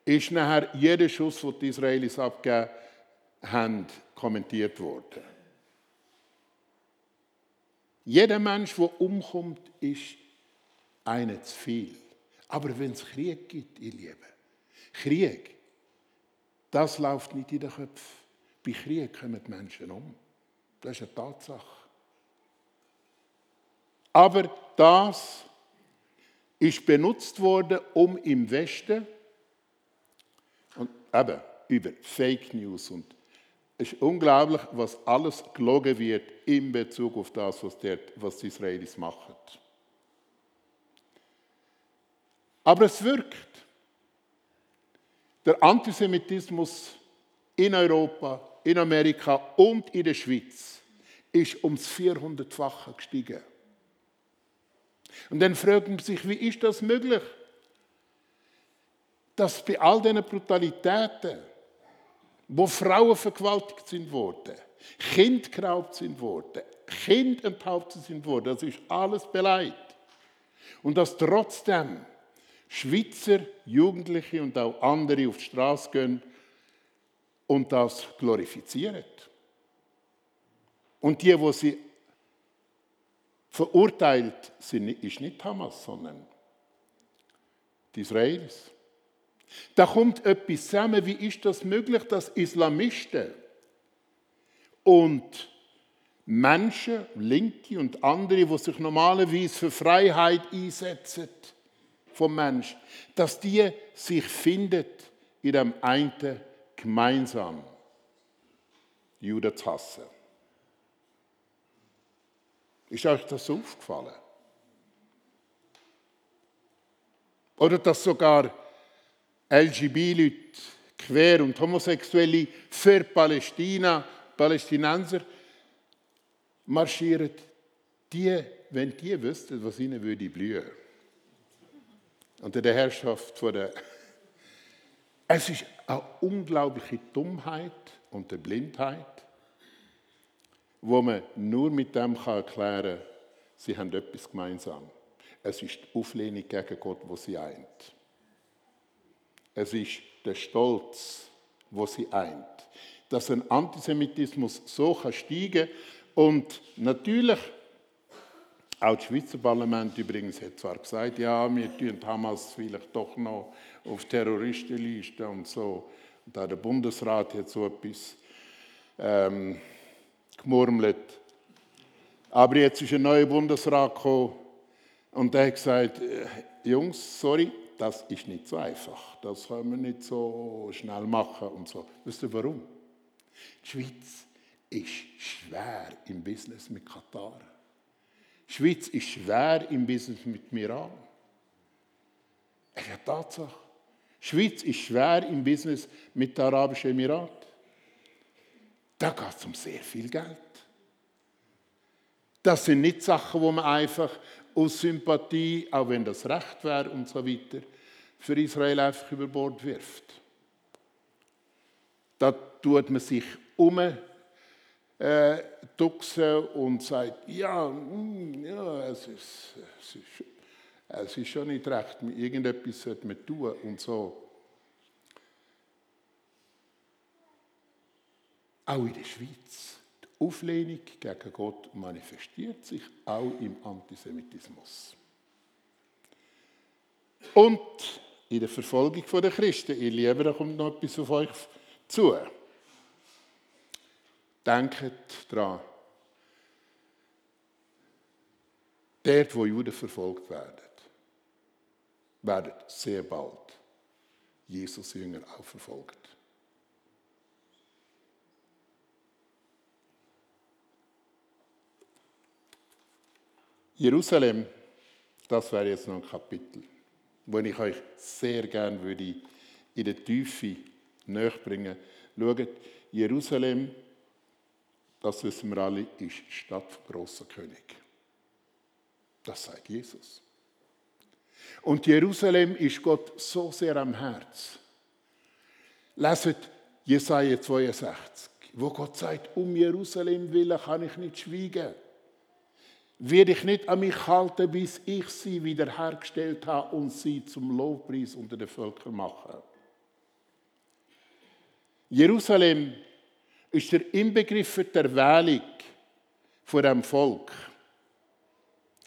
ist nachher jeder Schuss, den die Israelis abgegeben haben, kommentiert worden. Jeder Mensch, der umkommt, ist einer zu viel. Aber wenn es Krieg gibt, ihr Lieben, Krieg, das läuft nicht in den Köpfen. Bei Krieg kommen die Menschen um. Das ist eine Tatsache. Aber das ist benutzt worden, um im Westen, und eben über Fake News und es ist unglaublich, was alles gelogen wird in Bezug auf das, was, der, was die Israelis machen. Aber es wirkt. Der Antisemitismus in Europa, in Amerika und in der Schweiz ist ums 400-fache gestiegen. Und dann fragt man sich, wie ist das möglich? Dass bei all diesen Brutalitäten, wo Frauen vergewaltigt sind worden, Kinder geraubt sind worden, Kinder enthauptet sind worden, das ist alles beleidigt. Und dass trotzdem Schweizer Jugendliche und auch andere auf die Straße gehen und das glorifizieren. Und die, wo sie verurteilt sind, ist nicht Hamas, sondern die Israelis. Da kommt etwas zusammen. Wie ist das möglich, dass Islamisten und Menschen, Linke und andere, die sich normalerweise für Freiheit einsetzen vom Mensch, dass die sich findet in dem einen gemeinsam zu hassen. Ist euch das aufgefallen? Oder dass sogar LGB-Leute, Quer- und Homosexuelle für Palästina, Palästinenser marschieren, die, wenn die wüssten, was ihnen würde blühen. Unter der Herrschaft von der. Es ist eine unglaubliche Dummheit und eine Blindheit, wo man nur mit dem erklären kann, sie haben etwas gemeinsam. Es ist die Auflehnung gegen Gott, wo sie eint. Es ist der Stolz, wo sie eint. Dass ein Antisemitismus so kann steigen und natürlich auch das Schweizer Parlament übrigens hat zwar gesagt, ja, wir tun Hamas vielleicht doch noch auf Terroristenliste und so. Und auch der Bundesrat hat so etwas ähm, gemurmelt. Aber jetzt ist ein neuer Bundesrat gekommen und der hat gesagt, äh, Jungs, sorry, das ist nicht so einfach. Das können wir nicht so schnell machen und so. Wisst ihr warum? Die Schweiz ist schwer im Business mit Katar. Schweiz ist schwer im Business mit dem Iran. Es eine Tatsache. Schweiz ist schwer im Business mit den Arabischen Emiraten. Da geht es um sehr viel Geld. Das sind nicht Sachen, wo man einfach aus Sympathie, auch wenn das Recht wäre und so weiter, für Israel einfach über Bord wirft. Da tut man sich um äh, und sagt, ja, mm, ja es, ist, es, ist, es ist schon nicht recht, irgendetwas sollte man tun und so. Auch in der Schweiz. Die Auflehnung gegen Gott manifestiert sich auch im Antisemitismus. Und in der Verfolgung der Christen. Ihr Lieben, da kommt noch etwas auf euch zu. Denkt daran. Dort, wo Juden verfolgt werden, werden sehr bald Jesus-Jünger auch verfolgt. Jerusalem, das wäre jetzt noch ein Kapitel, wo ich euch sehr gerne würde in der Tiefe näher bringen. Schaut, Jerusalem, das wissen wir alle, ist die Stadt vom grossen König. Das sagt Jesus. Und Jerusalem ist Gott so sehr am Herz. Leset Jesaja 62, wo Gott sagt, um Jerusalem willen kann ich nicht schweigen. Werde ich nicht an mich halten, bis ich sie wiederhergestellt habe und sie zum Lobpreis unter den Völkern mache. Jerusalem ist der Inbegriff der Wählung von dem Volk.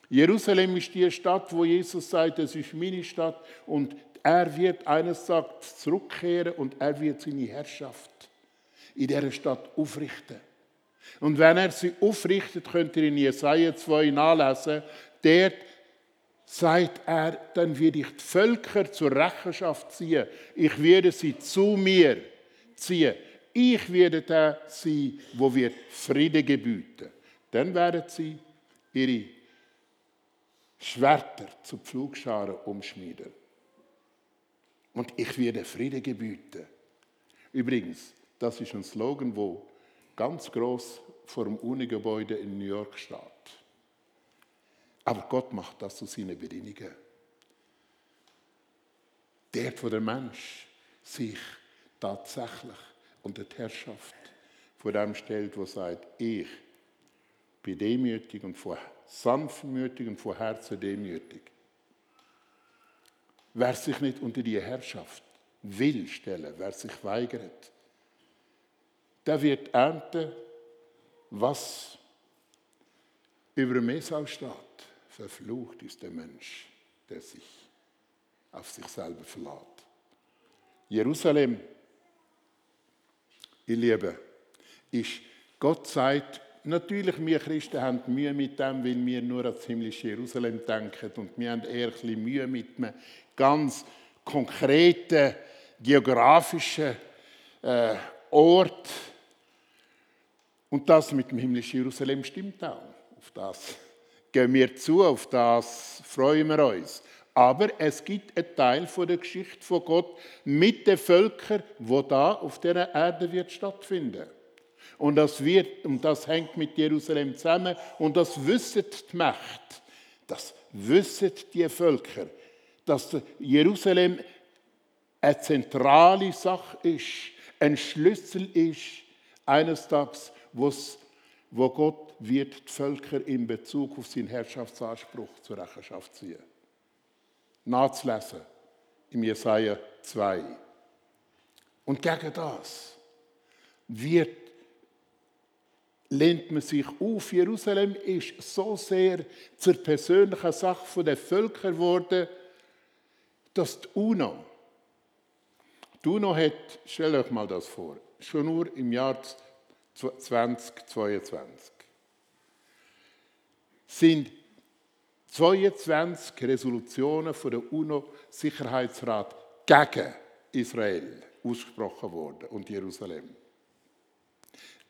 Jerusalem ist die Stadt, wo Jesus sagt, es ist meine Stadt und er wird eines Tages zurückkehren und er wird seine Herrschaft in dieser Stadt aufrichten. Und wenn er sie aufrichtet, könnt ihr in Jesaja 2 nachlesen, dort sagt er, dann werde ich die Völker zur Rechenschaft ziehen. Ich werde sie zu mir ziehen. Ich werde der sein, wo wir Friede gebieten. Dann werden sie ihre Schwerter zu Pflugscharen umschmieden. Und ich werde Friede gebieten. Übrigens, das ist ein Slogan, wo ganz groß vor dem Uni-Gebäude in New York steht. Aber Gott macht das zu seinen Bedingungen. Dort, wo der Mensch sich tatsächlich unter die Herrschaft vor dem stellt, wo sagt, ich bin demütig und vor sanftmütig und vor Herzen demütig. Wer sich nicht unter die Herrschaft will stellen, wer sich weigert, der wird ernten, was über Mesau steht. Verflucht ist der Mensch, der sich auf sich selber verlässt. Jerusalem ihr Lieben, ist, Gott sagt, natürlich, wir Christen haben Mühe mit dem, weil wir nur an das himmlische Jerusalem denken und wir haben eher ein bisschen Mühe mit einem ganz konkreten geografischen äh, Ort. Und das mit dem himmlischen Jerusalem stimmt auch. Auf das gehen wir zu, auf das freuen wir uns. Aber es gibt einen Teil der Geschichte von Gott mit den Völkern, wo da auf der Erde wird stattfinden. Und das wird und das hängt mit Jerusalem zusammen. Und das wissen die Macht, das wissen die Völker, dass Jerusalem eine zentrale Sache ist, ein Schlüssel ist eines Tages, wo Gott wird die Völker in Bezug auf seinen Herrschaftsanspruch zur Rechenschaft ziehen nachzulesen im Jesaja 2. Und gegen das wird, lehnt man sich auf. Jerusalem ist so sehr zur persönlichen Sache der Völker geworden, dass die UNO, die UNO hat, stellt euch mal das vor, schon nur im Jahr 2022 sind 22 Resolutionen von der UNO-Sicherheitsrat gegen Israel ausgesprochen worden und Jerusalem.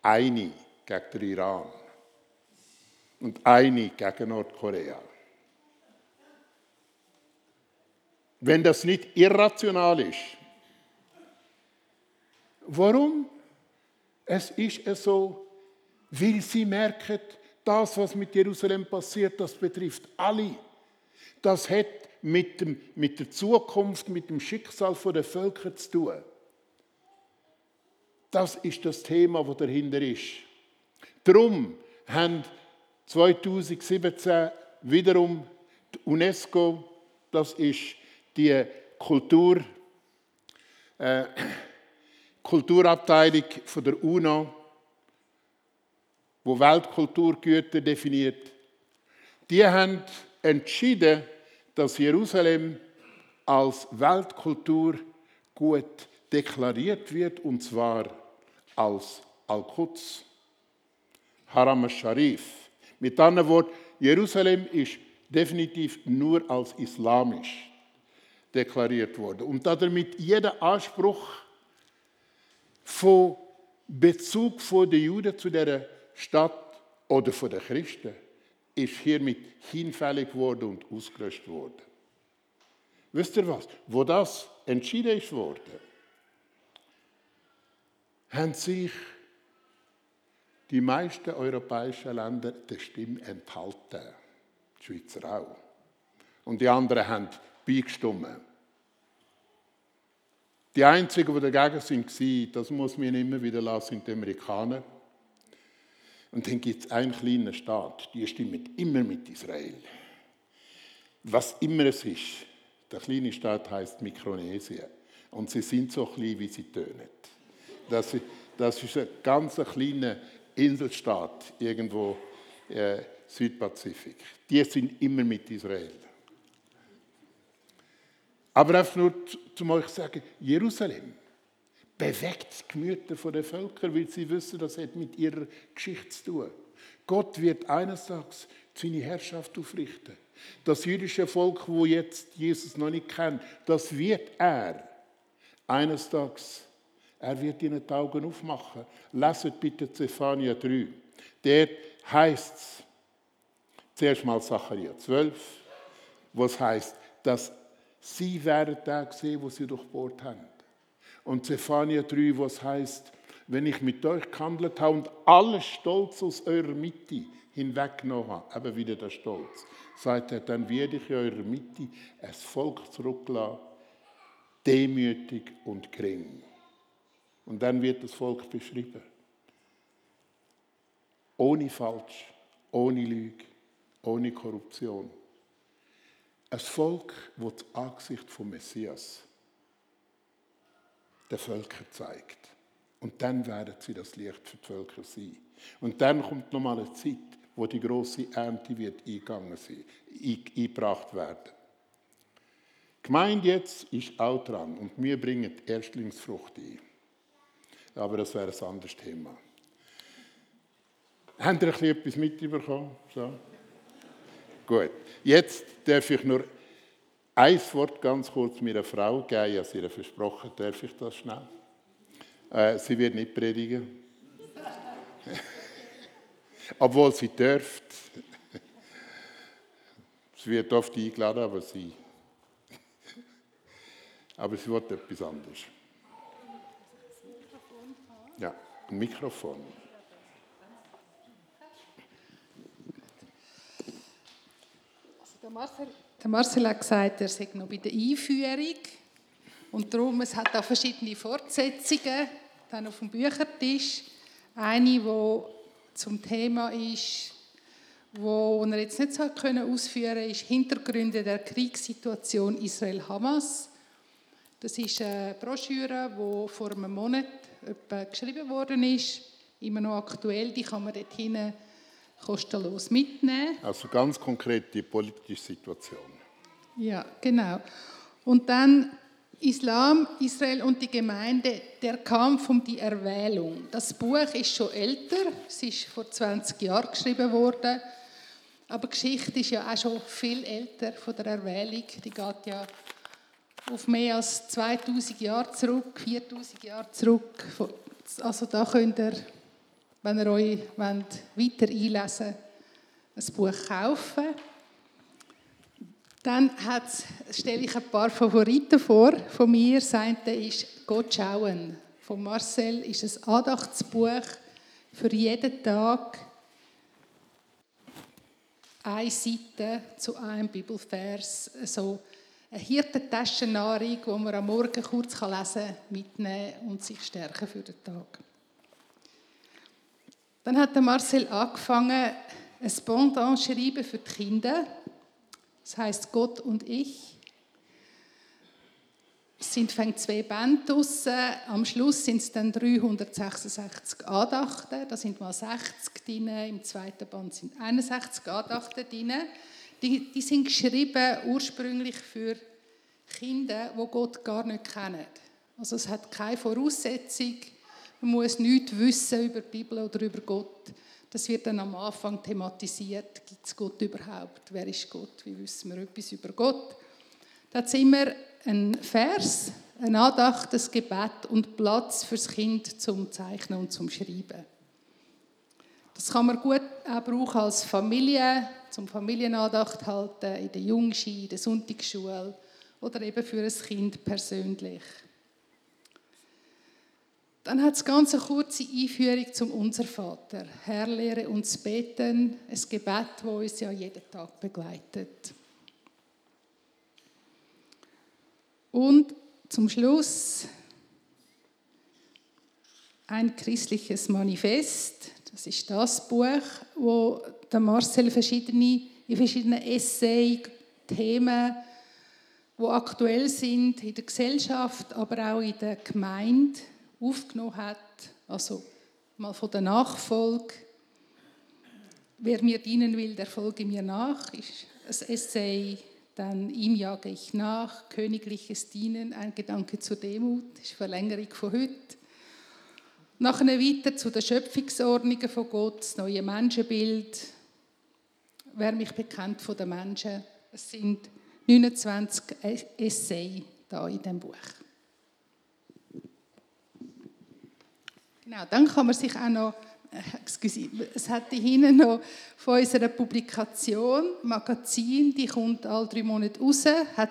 Eine gegen den Iran und eine gegen Nordkorea. Wenn das nicht irrational ist, warum? Es ist so, weil sie merken, das, was mit Jerusalem passiert, das betrifft alle. Das hat mit, dem, mit der Zukunft, mit dem Schicksal der Völker zu tun. Das ist das Thema, das dahinter ist. Darum haben 2017 wiederum die UNESCO, das ist die Kultur, äh, Kulturabteilung von der UNO, wo Weltkulturgüter definiert, die haben entschieden, dass Jerusalem als Weltkultur gut deklariert wird, und zwar als Al-Quds, Haram al-Sharif. Mit anderen Worten, Jerusalem ist definitiv nur als islamisch deklariert worden. Und damit jeder Anspruch von Bezug den Juden zu der Stadt oder von den Christen ist hiermit hinfällig worden und ausgelöscht worden. Wisst ihr was? Wo das entschieden ist worden, haben sich die meisten europäischen Länder der Stimme enthalten. Die Schweizer auch. Und die anderen haben beigestimmt. Die einzigen, die dagegen waren, das muss man immer wieder lassen, sind die Amerikaner. Und dann gibt es einen kleinen Staat, die stimmt immer mit Israel. Was immer es ist, der kleine Staat heißt Mikronesien. Und sie sind so klein, wie sie tönen. Das, das ist ein ganz kleiner Inselstaat irgendwo äh, Südpazifik. Die sind immer mit Israel. Aber einfach nur, um euch sagen, Jerusalem bewegt die Gemüter der Völker, weil sie wissen, das hat mit ihrer Geschichte zu tun. Gott wird eines Tages seine Herrschaft aufrichten. Das jüdische Volk, wo jetzt Jesus noch nicht kennt, das wird er eines Tages. Er wird ihnen die Augen aufmachen. Lasst bitte Zephania 3. Dort heißt es, zuerst mal Zachariah 12, was heißt, dass sie werden da sehen, wo sie durchbohrt haben. Und Zephania 3, was heißt, wenn ich mit euch gehandelt habe und alles Stolz aus eurer Mitte hinweggenommen habe, eben wieder der Stolz, sagt er, dann werde ich in eurer Mitte ein Volk zurücklassen, demütig und gering. Und dann wird das Volk beschrieben. Ohne Falsch, ohne Lüge, ohne Korruption. Ein Volk, das das Angesicht vom Messias den Völkern zeigt. Und dann werden sie das Licht für die Völker sein. Und dann kommt nochmal eine Zeit, wo die große Ernte wird eingegangen sein, eingebracht werden. Die Gemeinde jetzt ist auch dran und wir bringen die Erstlingsfrucht ein. Aber das wäre ein anderes Thema. Habt ihr etwas mitbekommen? So. Gut. Jetzt darf ich nur ein Wort ganz kurz meiner Frau geben. Ich habe ihr versprochen, darf ich das schnell? Äh, sie wird nicht predigen. Obwohl sie dürft. sie wird oft eingeladen, aber sie. aber sie wird etwas anderes. Ja, ein Mikrofon. Also der Marcel, der Marcel hat gesagt, er sei noch bei der Einführung. Und darum, es hat auch verschiedene Fortsetzungen dann auf dem Büchertisch. Eine, die zum Thema ist, wo er jetzt nicht so können ausführen ist Hintergründe der Kriegssituation Israel-Hamas. Das ist eine Broschüre, die vor einem Monat geschrieben worden ist, immer noch aktuell. Die kann man dort hinten kostenlos mitnehmen. Also ganz konkret die politische Situation. Ja, genau. Und dann Islam, Israel und die Gemeinde, der Kampf um die Erwählung. Das Buch ist schon älter, es ist vor 20 Jahren geschrieben worden, aber die Geschichte ist ja auch schon viel älter von der Erwählung. Die geht ja auf mehr als 2000 Jahre zurück, 4000 Jahre zurück. Also da könnt ihr, wenn ihr euch wollt, weiter einlesen wollt, ein Buch kaufen. Dann stelle ich ein paar Favoriten vor von mir. Das eine ist Gott schauen. Von Marcel ist ein Andachtsbuch für jeden Tag. Eine Seite zu einem Bibelvers. So eine Hirtentaschennahrung, die man am Morgen kurz lesen kann, mitnehmen und sich stärken für den Tag. Dann hat Marcel angefangen, ein Pendant schreiben für die Kinder. Das heißt Gott und ich. Es sind zwei Bände draussen. Am Schluss sind es dann 366 Andachten. Da sind mal 60 drin. Im zweiten Band sind 61 Andachten drin. Die, die sind geschrieben ursprünglich für Kinder, wo Gott gar nicht kennen. Also es hat keine Voraussetzung. Man muss nichts wissen über die Bibel oder über Gott. Das wird dann am Anfang thematisiert. Gibt es Gott überhaupt? Wer ist Gott? Wie wissen wir etwas über Gott? Da hat immer ein Vers, ein Andacht, ein Gebet und Platz fürs Kind zum Zeichnen und zum Schreiben. Das kann man gut auch brauchen als Familie, zum Familienandacht halten, in der Jungski, in der Sonntagsschule oder eben für ein Kind persönlich. Dann hat es ganz eine kurze Einführung zum Unser Vater. Herr, lehre uns beten, ein Gebet, das uns ja jeden Tag begleitet. Und zum Schluss ein christliches Manifest. Das ist das Buch, wo der Marcel verschiedene, in verschiedenen Essays, Themen, die aktuell sind in der Gesellschaft, aber auch in der Gemeinde, aufgenommen hat, also mal von der Nachfolge. Wer mir dienen will, der folge mir nach, ist ein Essay, dann ihm jage ich nach, königliches Dienen, ein Gedanke zur Demut, ist Verlängerung von heute. Nachher weiter zu den Schöpfungsordnungen von Gott, das neue Menschenbild. Wer mich bekennt von den Menschen, es sind 29 Essays da in dem Buch. Genau, dann kann man sich auch noch, äh, excuse, es hat hinten noch von unserer Publikation, Magazin, die kommt alle drei Monate raus, hat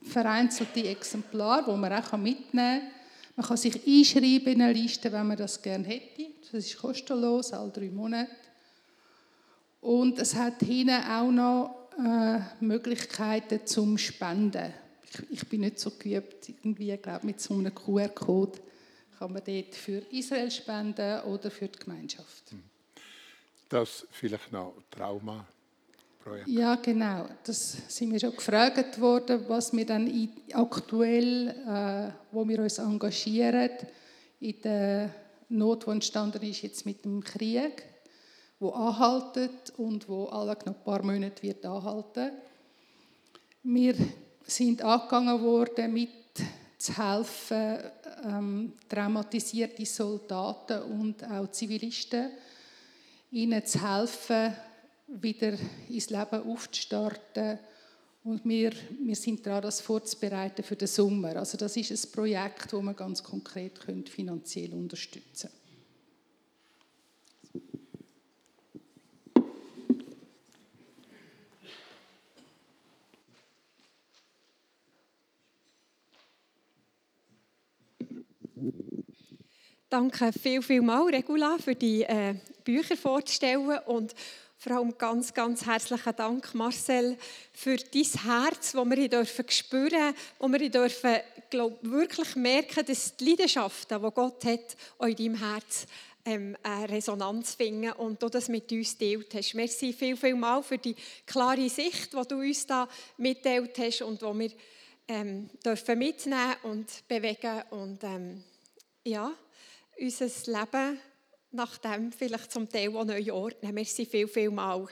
vereinzelte Exemplare, die man auch mitnehmen kann. Man kann sich einschreiben in eine Liste, wenn man das gerne hätte. Das ist kostenlos, alle drei Monate. Und es hat hinten auch noch äh, Möglichkeiten zum Spenden. Ich, ich, bin nicht so geübt, irgendwie, glaube mit so einem QR-Code kann man dort für Israel spenden oder für die Gemeinschaft. Hm. Das vielleicht noch Trauma. Projekt. Ja, genau. Das sind wir schon gefragt worden, was wir dann aktuell, äh, wo wir uns engagieren, in der Not, die entstanden ist jetzt mit dem Krieg, wo anhaltet und wo alle noch ein paar Monate wird anhalten. Wir sind angegangen worden mit zu helfen, ähm, traumatisierte Soldaten und auch Zivilisten, ihnen zu helfen, wieder ins Leben aufzustarten. Und wir, wir sind daran, das vorzubereiten für den Sommer. Also das ist ein Projekt, das wir ganz konkret finanziell unterstützen können. Danke viel, viel mal, Regula, für die äh, Bücher vorzustellen und vor allem ganz, ganz herzlichen Dank, Marcel, für dein Herz, das wir dürfen spüren wo wir dürfen, glaub, wirklich merken, dass die Leidenschaften, die Gott hat, auch in deinem Herz ähm, eine Resonanz finden und du das mit uns teilt hast. Merci viel, viel mal für die klare Sicht, die du uns da mitteilt hast und die wir ähm, dürfen mitnehmen und bewegen und ähm, ja, unser Leben nach dem vielleicht zum Teil auch neu ordnen. Merci viel, viel mal.